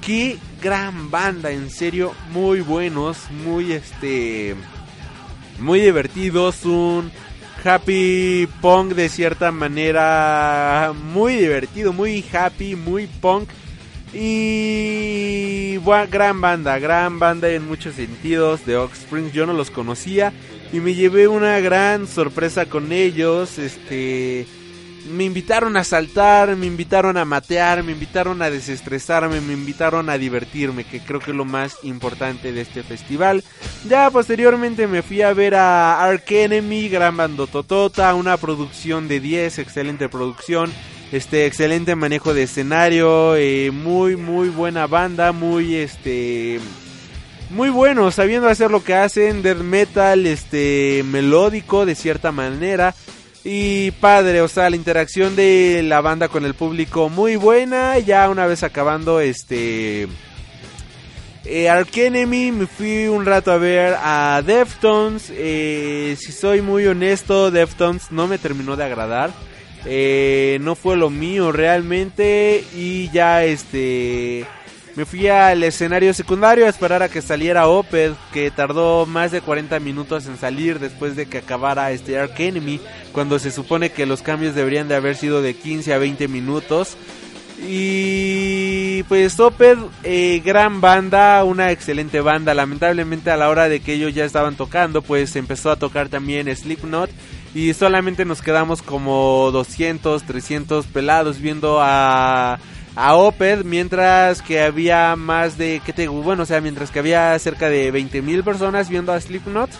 qué gran banda, en serio, muy buenos, muy este, muy divertidos, un happy punk de cierta manera, muy divertido, muy happy, muy punk. Y gran banda, gran banda en muchos sentidos de Ox Springs. Yo no los conocía y me llevé una gran sorpresa con ellos. Este, me invitaron a saltar, me invitaron a matear, me invitaron a desestresarme, me invitaron a divertirme, que creo que es lo más importante de este festival. Ya posteriormente me fui a ver a Ark Enemy, gran bandototota, una producción de 10, excelente producción. Este excelente manejo de escenario, eh, muy muy buena banda, muy este muy bueno, sabiendo hacer lo que hacen, death metal, este melódico de cierta manera y padre, o sea, la interacción de la banda con el público muy buena, ya una vez acabando este eh, Ark Enemy, me fui un rato a ver a Deftones. eh, si soy muy honesto, Deftones no me terminó de agradar. Eh, no fue lo mío realmente. Y ya este. Me fui al escenario secundario a esperar a que saliera Oped, que tardó más de 40 minutos en salir después de que acabara este Ark Enemy, cuando se supone que los cambios deberían de haber sido de 15 a 20 minutos. Y pues Oped, eh, gran banda, una excelente banda. Lamentablemente a la hora de que ellos ya estaban tocando, pues empezó a tocar también Slipknot. Y solamente nos quedamos como 200, 300 pelados viendo a, a Oped. Mientras que había más de, ¿qué te? Bueno, o sea, mientras que había cerca de 20 mil personas viendo a Slipknot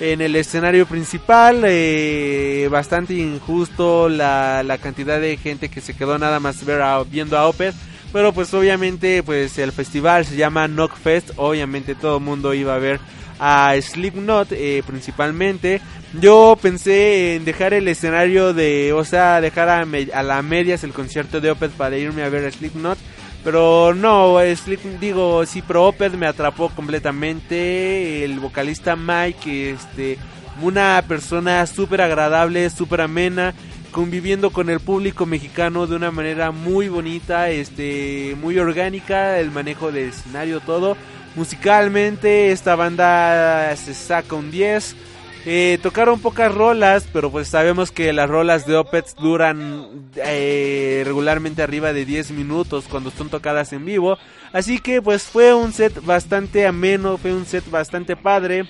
en el escenario principal. eh, bastante injusto la, la cantidad de gente que se quedó nada más ver a- viendo a Opeth. Pero pues obviamente pues el festival se llama Knockfest. Obviamente todo el mundo iba a ver a Slipknot eh, principalmente. Yo pensé en dejar el escenario de, o sea, dejar a, a la medias el concierto de Opeth para irme a ver a Slipknot. Pero no, Slip- digo, sí, pero Opeth me atrapó completamente. El vocalista Mike, este, una persona súper agradable, súper amena. conviviendo con el público mexicano de una manera muy bonita, este, muy orgánica, el manejo del escenario, todo. Musicalmente esta banda se saca un 10. Eh, tocaron pocas rolas, pero pues sabemos que las rolas de Opets duran eh, regularmente arriba de 10 minutos cuando son tocadas en vivo. Así que pues fue un set bastante ameno, fue un set bastante padre.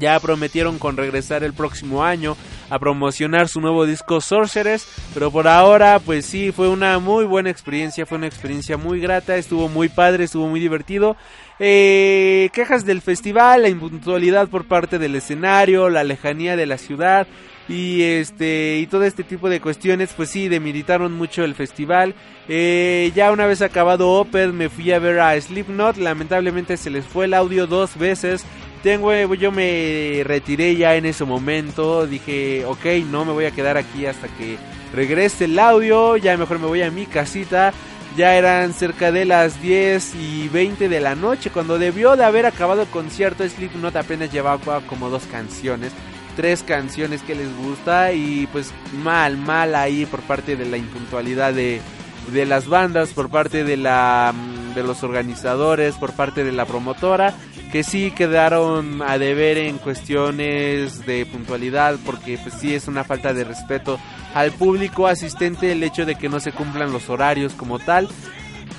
Ya prometieron con regresar el próximo año a promocionar su nuevo disco Sorceress, pero por ahora pues sí, fue una muy buena experiencia, fue una experiencia muy grata, estuvo muy padre, estuvo muy divertido. Eh, quejas del festival, la impuntualidad por parte del escenario, la lejanía de la ciudad y este y todo este tipo de cuestiones pues sí demeritaron mucho el festival. Eh, ya una vez acabado Opeth me fui a ver a Slipknot. Lamentablemente se les fue el audio dos veces. Tengo yo me retiré ya en ese momento. Dije ok no me voy a quedar aquí hasta que regrese el audio. Ya mejor me voy a mi casita ya eran cerca de las 10 y 20 de la noche cuando debió de haber acabado el concierto Slipknot apenas llevaba como dos canciones tres canciones que les gusta y pues mal, mal ahí por parte de la impuntualidad de, de las bandas, por parte de la de los organizadores, por parte de la promotora, que sí quedaron a deber en cuestiones de puntualidad, porque pues sí es una falta de respeto al público asistente el hecho de que no se cumplan los horarios como tal.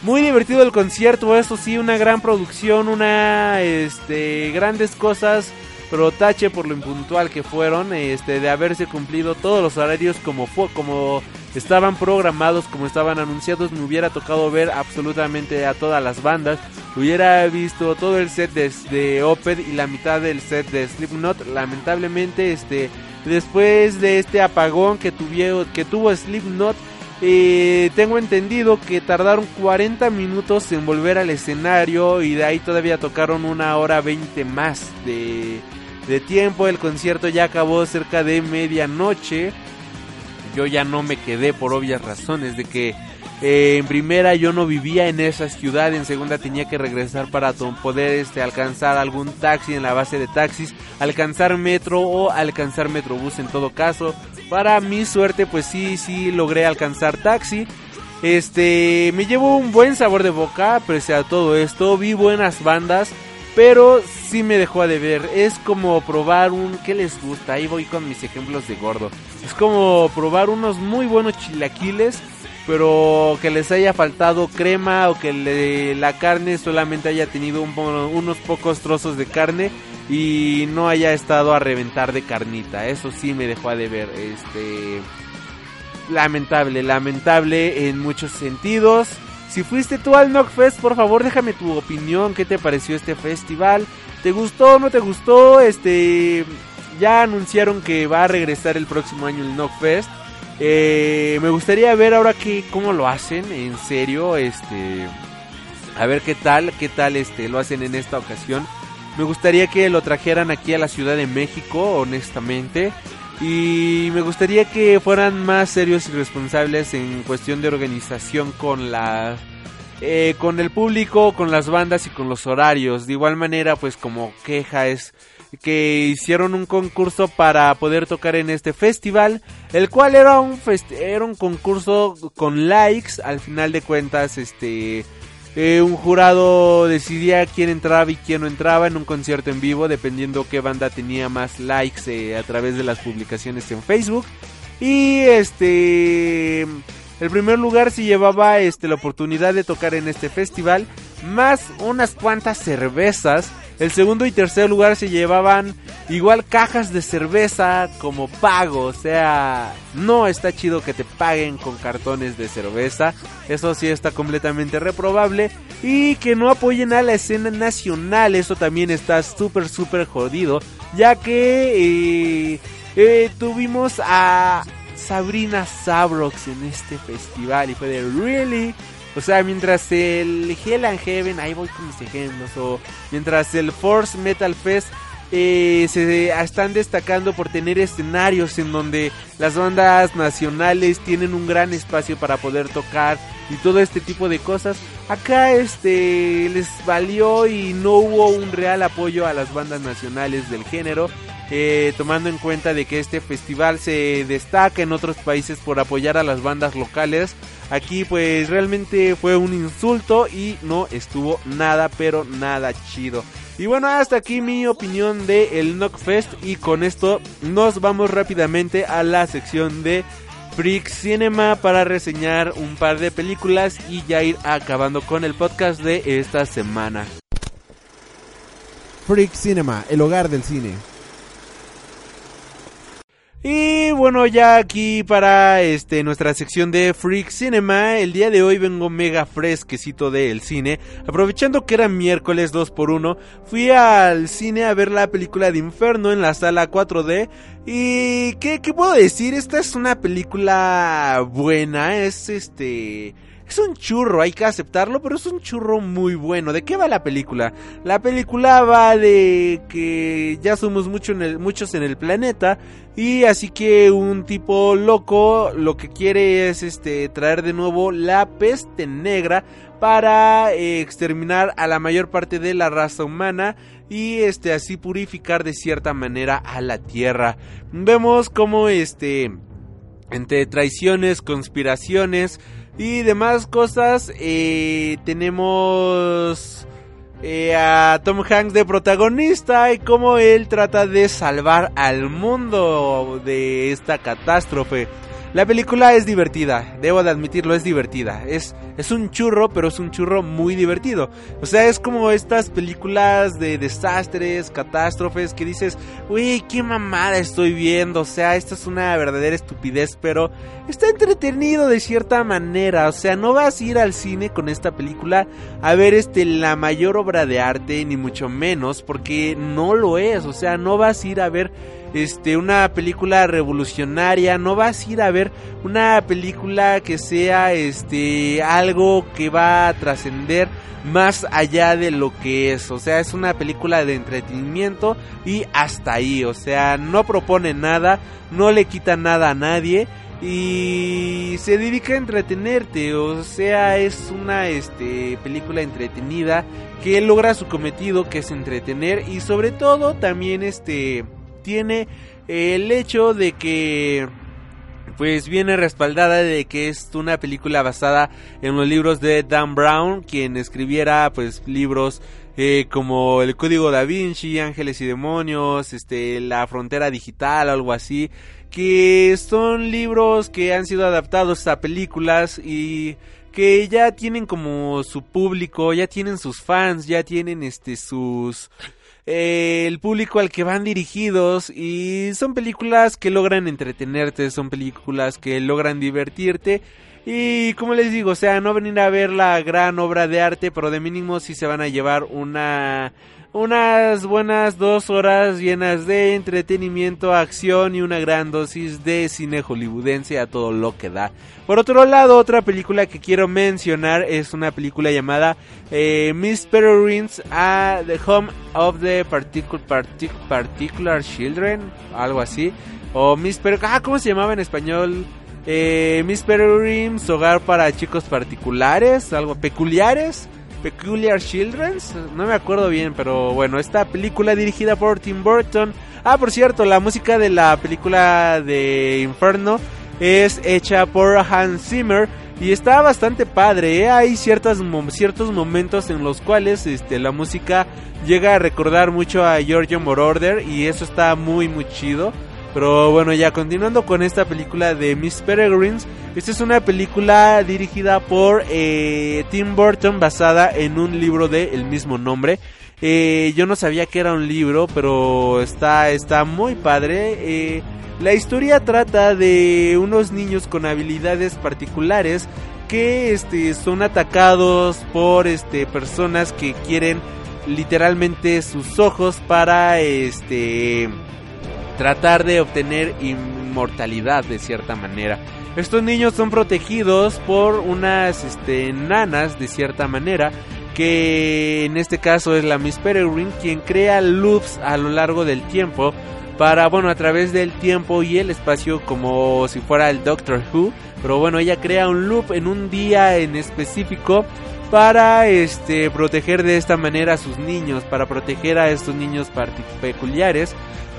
Muy divertido el concierto, eso sí, una gran producción, una este grandes cosas pero tache por lo impuntual que fueron, este, de haberse cumplido todos los horarios como fue, como estaban programados, como estaban anunciados, me hubiera tocado ver absolutamente a todas las bandas, hubiera visto todo el set de, de Opeth y la mitad del set de Slipknot, lamentablemente, este, después de este apagón que tuvieron, que tuvo Slipknot, eh, tengo entendido que tardaron 40 minutos en volver al escenario y de ahí todavía tocaron una hora 20 más de, de tiempo. El concierto ya acabó cerca de medianoche. Yo ya no me quedé por obvias razones de que eh, en primera yo no vivía en esa ciudad, en segunda tenía que regresar para poder este, alcanzar algún taxi en la base de taxis, alcanzar metro o alcanzar metrobús en todo caso. Para mi suerte pues sí, sí logré alcanzar taxi. Este, me llevo un buen sabor de boca pese a todo esto, vi buenas bandas, pero sí me dejó a deber. Es como probar un, ¿qué les gusta? Ahí voy con mis ejemplos de gordo. Es como probar unos muy buenos chilaquiles pero que les haya faltado crema o que la carne solamente haya tenido unos pocos trozos de carne y no haya estado a reventar de carnita. Eso sí me dejó a deber. Este lamentable, lamentable en muchos sentidos. Si fuiste tú al Knockfest, por favor déjame tu opinión, ¿qué te pareció este festival? ¿Te gustó, no te gustó? Este ya anunciaron que va a regresar el próximo año el Knockfest. Eh, me gustaría ver ahora que cómo lo hacen, en serio, este a ver qué tal, qué tal este lo hacen en esta ocasión. Me gustaría que lo trajeran aquí a la Ciudad de México, honestamente. Y me gustaría que fueran más serios y responsables en cuestión de organización con la eh, con el público, con las bandas y con los horarios. De igual manera, pues como queja es que hicieron un concurso para poder tocar en este festival, el cual era un era un concurso con likes. Al final de cuentas, este eh, un jurado decidía quién entraba y quién no entraba en un concierto en vivo, dependiendo qué banda tenía más likes eh, a través de las publicaciones en Facebook. Y este el primer lugar se llevaba este la oportunidad de tocar en este festival más unas cuantas cervezas. El segundo y tercer lugar se llevaban igual cajas de cerveza como pago, o sea, no está chido que te paguen con cartones de cerveza. Eso sí está completamente reprobable y que no apoyen a la escena nacional, eso también está súper súper jodido, ya que eh, eh, tuvimos a Sabrina Sabrox en este festival y fue de really. O sea, mientras el Hell and Heaven, ahí voy con mis ejemplos, o mientras el Force Metal Fest eh, se están destacando por tener escenarios en donde las bandas nacionales tienen un gran espacio para poder tocar y todo este tipo de cosas. Acá este les valió y no hubo un real apoyo a las bandas nacionales del género eh, tomando en cuenta de que este festival se destaca en otros países por apoyar a las bandas locales. Aquí pues realmente fue un insulto y no estuvo nada pero nada chido. Y bueno, hasta aquí mi opinión de el Knockfest y con esto nos vamos rápidamente a la sección de Freak Cinema para reseñar un par de películas y ya ir acabando con el podcast de esta semana. Freak Cinema, el hogar del cine. Y bueno, ya aquí para este nuestra sección de Freak Cinema, el día de hoy vengo mega fresquecito del cine, aprovechando que era miércoles 2x1, fui al cine a ver la película de Inferno en la sala 4D y ¿qué, qué puedo decir? Esta es una película buena, es este... Es un churro, hay que aceptarlo, pero es un churro muy bueno. ¿De qué va la película? La película va de que ya somos muchos en el planeta y así que un tipo loco lo que quiere es este traer de nuevo la peste negra para eh, exterminar a la mayor parte de la raza humana y este así purificar de cierta manera a la Tierra. Vemos como este entre traiciones, conspiraciones y demás cosas, eh, tenemos eh, a Tom Hanks de protagonista y cómo él trata de salvar al mundo de esta catástrofe. La película es divertida, debo de admitirlo, es divertida. Es, es un churro, pero es un churro muy divertido. O sea, es como estas películas de desastres, catástrofes, que dices, uy, qué mamada estoy viendo. O sea, esto es una verdadera estupidez, pero está entretenido de cierta manera. O sea, no vas a ir al cine con esta película a ver este la mayor obra de arte, ni mucho menos, porque no lo es. O sea, no vas a ir a ver este una película revolucionaria, no vas a ir a ver una película que sea este algo que va a trascender más allá de lo que es, o sea, es una película de entretenimiento y hasta ahí, o sea, no propone nada, no le quita nada a nadie y se dedica a entretenerte, o sea, es una este película entretenida que logra su cometido que es entretener y sobre todo también este tiene el hecho de que pues viene respaldada de que es una película basada en los libros de Dan Brown, quien escribiera pues libros eh, como El Código da Vinci, Ángeles y Demonios, este, La Frontera Digital, algo así, que son libros que han sido adaptados a películas y que ya tienen como su público, ya tienen sus fans, ya tienen este sus eh, el público al que van dirigidos y son películas que logran entretenerte, son películas que logran divertirte. Y como les digo, o sea, no venir a ver la gran obra de arte, pero de mínimo sí se van a llevar una unas buenas dos horas llenas de entretenimiento, acción y una gran dosis de cine hollywoodense a todo lo que da. Por otro lado, otra película que quiero mencionar es una película llamada eh, Miss Peregrine's a The Home of the Particu- Partic- Particular Children, algo así. O Miss Peregrine, ah, ¿cómo se llamaba en español? Eh, Miss Peregrine's Hogar para Chicos Particulares, algo peculiares. Peculiar Children's, no me acuerdo bien, pero bueno, esta película dirigida por Tim Burton. Ah, por cierto, la música de la película de Inferno es hecha por Hans Zimmer y está bastante padre. ¿eh? Hay ciertos momentos en los cuales este, la música llega a recordar mucho a Giorgio Moroder y eso está muy muy chido. Pero bueno, ya continuando con esta película de Miss Peregrines, esta es una película dirigida por eh, Tim Burton basada en un libro de el mismo nombre. Eh, yo no sabía que era un libro, pero está, está muy padre. Eh, la historia trata de unos niños con habilidades particulares que este, son atacados por este, personas que quieren literalmente sus ojos para este tratar de obtener inmortalidad de cierta manera. Estos niños son protegidos por unas este, nanas de cierta manera que en este caso es la Miss Peregrine quien crea loops a lo largo del tiempo para bueno a través del tiempo y el espacio como si fuera el Doctor Who pero bueno ella crea un loop en un día en específico para este proteger de esta manera a sus niños para proteger a estos niños peculiares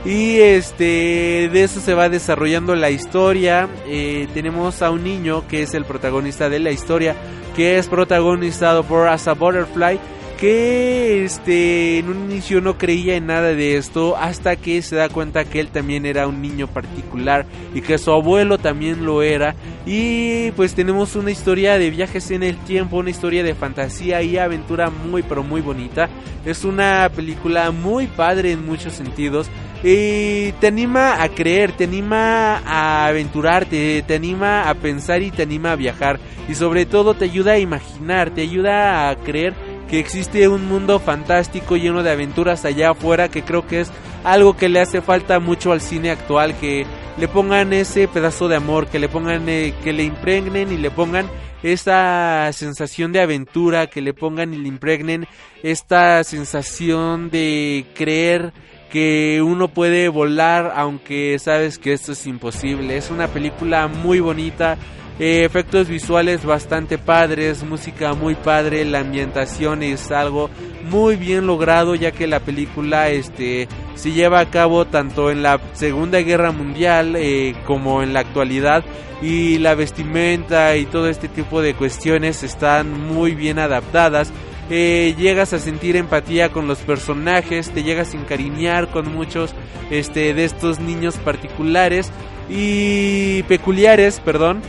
Y este de eso se va desarrollando la historia. Eh, tenemos a un niño que es el protagonista de la historia, que es protagonizado por Asa Butterfly, que este en un inicio no creía en nada de esto hasta que se da cuenta que él también era un niño particular y que su abuelo también lo era y pues tenemos una historia de viajes en el tiempo, una historia de fantasía y aventura muy pero muy bonita. Es una película muy padre en muchos sentidos y te anima a creer, te anima a aventurarte, te anima a pensar y te anima a viajar. Y sobre todo te ayuda a imaginar, te ayuda a creer que existe un mundo fantástico lleno de aventuras allá afuera que creo que es algo que le hace falta mucho al cine actual que le pongan ese pedazo de amor que le pongan eh, que le impregnen y le pongan esa sensación de aventura que le pongan y le impregnen esta sensación de creer que uno puede volar aunque sabes que esto es imposible es una película muy bonita eh, efectos visuales bastante padres, música muy padre, la ambientación es algo muy bien logrado ya que la película este se lleva a cabo tanto en la Segunda Guerra Mundial eh, como en la actualidad y la vestimenta y todo este tipo de cuestiones están muy bien adaptadas. Eh, llegas a sentir empatía con los personajes, te llegas a encariñar con muchos este, de estos niños particulares y peculiares, perdón.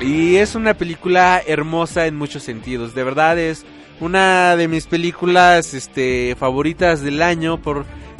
Y es una película hermosa en muchos sentidos. De verdad es una de mis películas este, favoritas del año.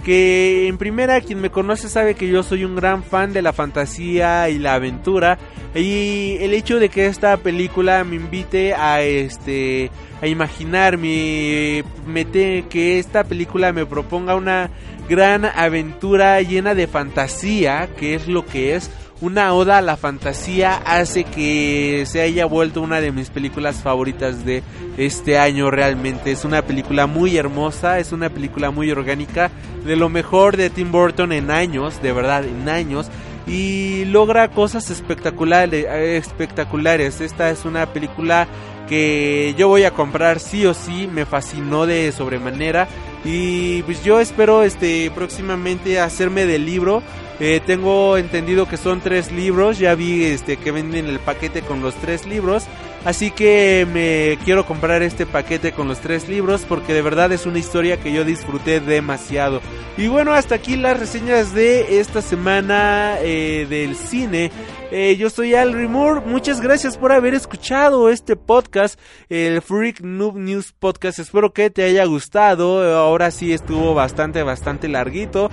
Porque en primera quien me conoce sabe que yo soy un gran fan de la fantasía y la aventura. Y el hecho de que esta película me invite a este a imaginar me mete que esta película me proponga una gran aventura llena de fantasía, que es lo que es una oda a la fantasía hace que se haya vuelto una de mis películas favoritas de este año realmente. Es una película muy hermosa, es una película muy orgánica, de lo mejor de Tim Burton en años, de verdad, en años. Y logra cosas espectaculares, espectaculares. Esta es una película que yo voy a comprar sí o sí, me fascinó de sobremanera. Y pues yo espero este próximamente hacerme del libro. Eh, tengo entendido que son tres libros. Ya vi este que venden el paquete con los tres libros. Así que me quiero comprar este paquete con los tres libros porque de verdad es una historia que yo disfruté demasiado. Y bueno, hasta aquí las reseñas de esta semana eh, del cine. Eh, yo soy Al Moore. Muchas gracias por haber escuchado este podcast, el Freak Noob News Podcast. Espero que te haya gustado. Ahora sí estuvo bastante, bastante larguito.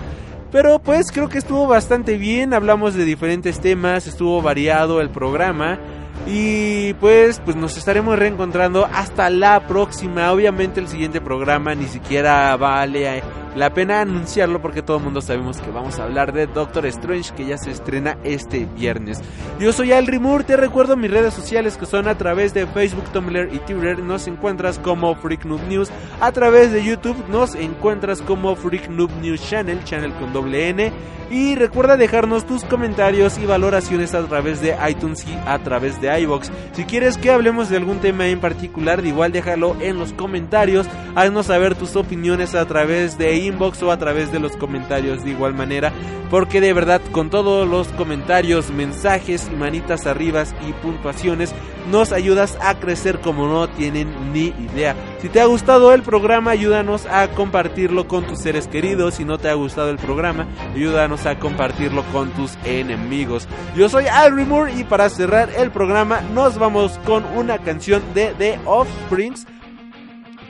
Pero pues creo que estuvo bastante bien. Hablamos de diferentes temas. Estuvo variado el programa. Y pues, pues nos estaremos reencontrando hasta la próxima. Obviamente el siguiente programa ni siquiera vale la pena anunciarlo porque todo el mundo sabemos que vamos a hablar de Doctor Strange que ya se estrena este viernes. Yo soy Al Moore, te recuerdo mis redes sociales que son a través de Facebook, Tumblr y Twitter. Nos encuentras como Freak Noob News. A través de YouTube nos encuentras como Freak Noob News Channel, channel con doble N. Y recuerda dejarnos tus comentarios y valoraciones a través de iTunes y a través de iBox. Si quieres que hablemos de algún tema en particular, de igual déjalo en los comentarios. Haznos saber tus opiniones a través de inbox o a través de los comentarios de igual manera. Porque de verdad, con todos los comentarios, mensajes y manitas arribas y puntuaciones, nos ayudas a crecer como no tienen ni idea. Si te ha gustado el programa, ayúdanos a compartirlo con tus seres queridos. Si no te ha gustado el programa, ayúdanos a compartirlo con tus enemigos. Yo soy Al Moore y para cerrar el programa nos vamos con una canción de The Offsprings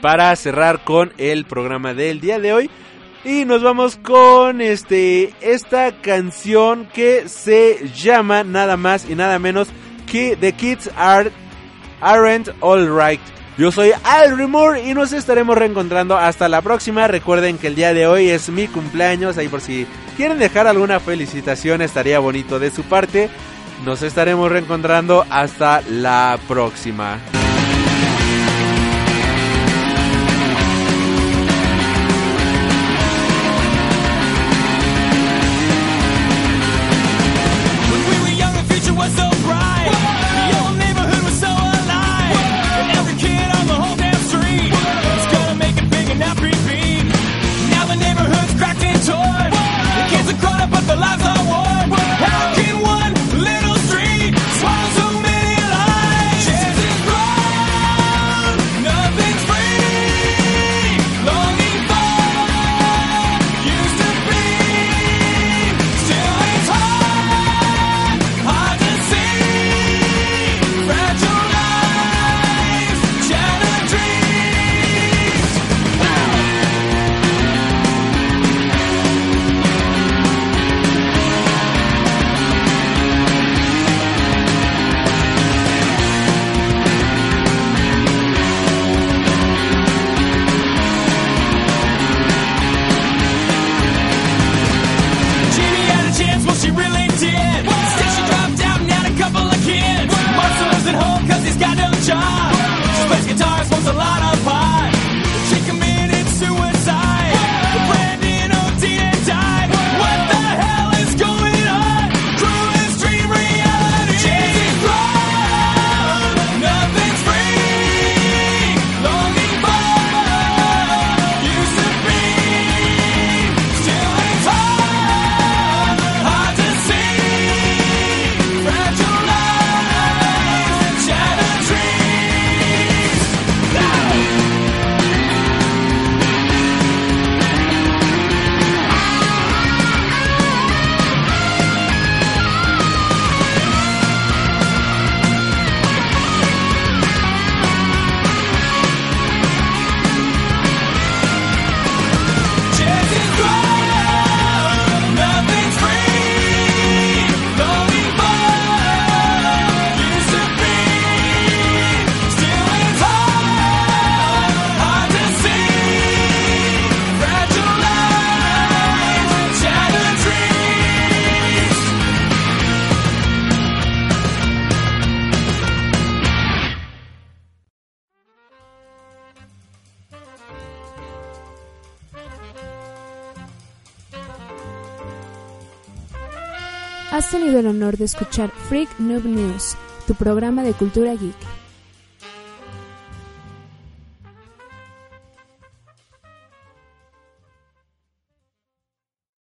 para cerrar con el programa del día de hoy. Y nos vamos con este esta canción que se llama nada más y nada menos que The Kids Are Aren't Alright. Yo soy Al Moore y nos estaremos reencontrando hasta la próxima. Recuerden que el día de hoy es mi cumpleaños, ahí por si quieren dejar alguna felicitación estaría bonito de su parte. Nos estaremos reencontrando hasta la próxima. De escuchar Freak Noob News, tu programa de cultura geek.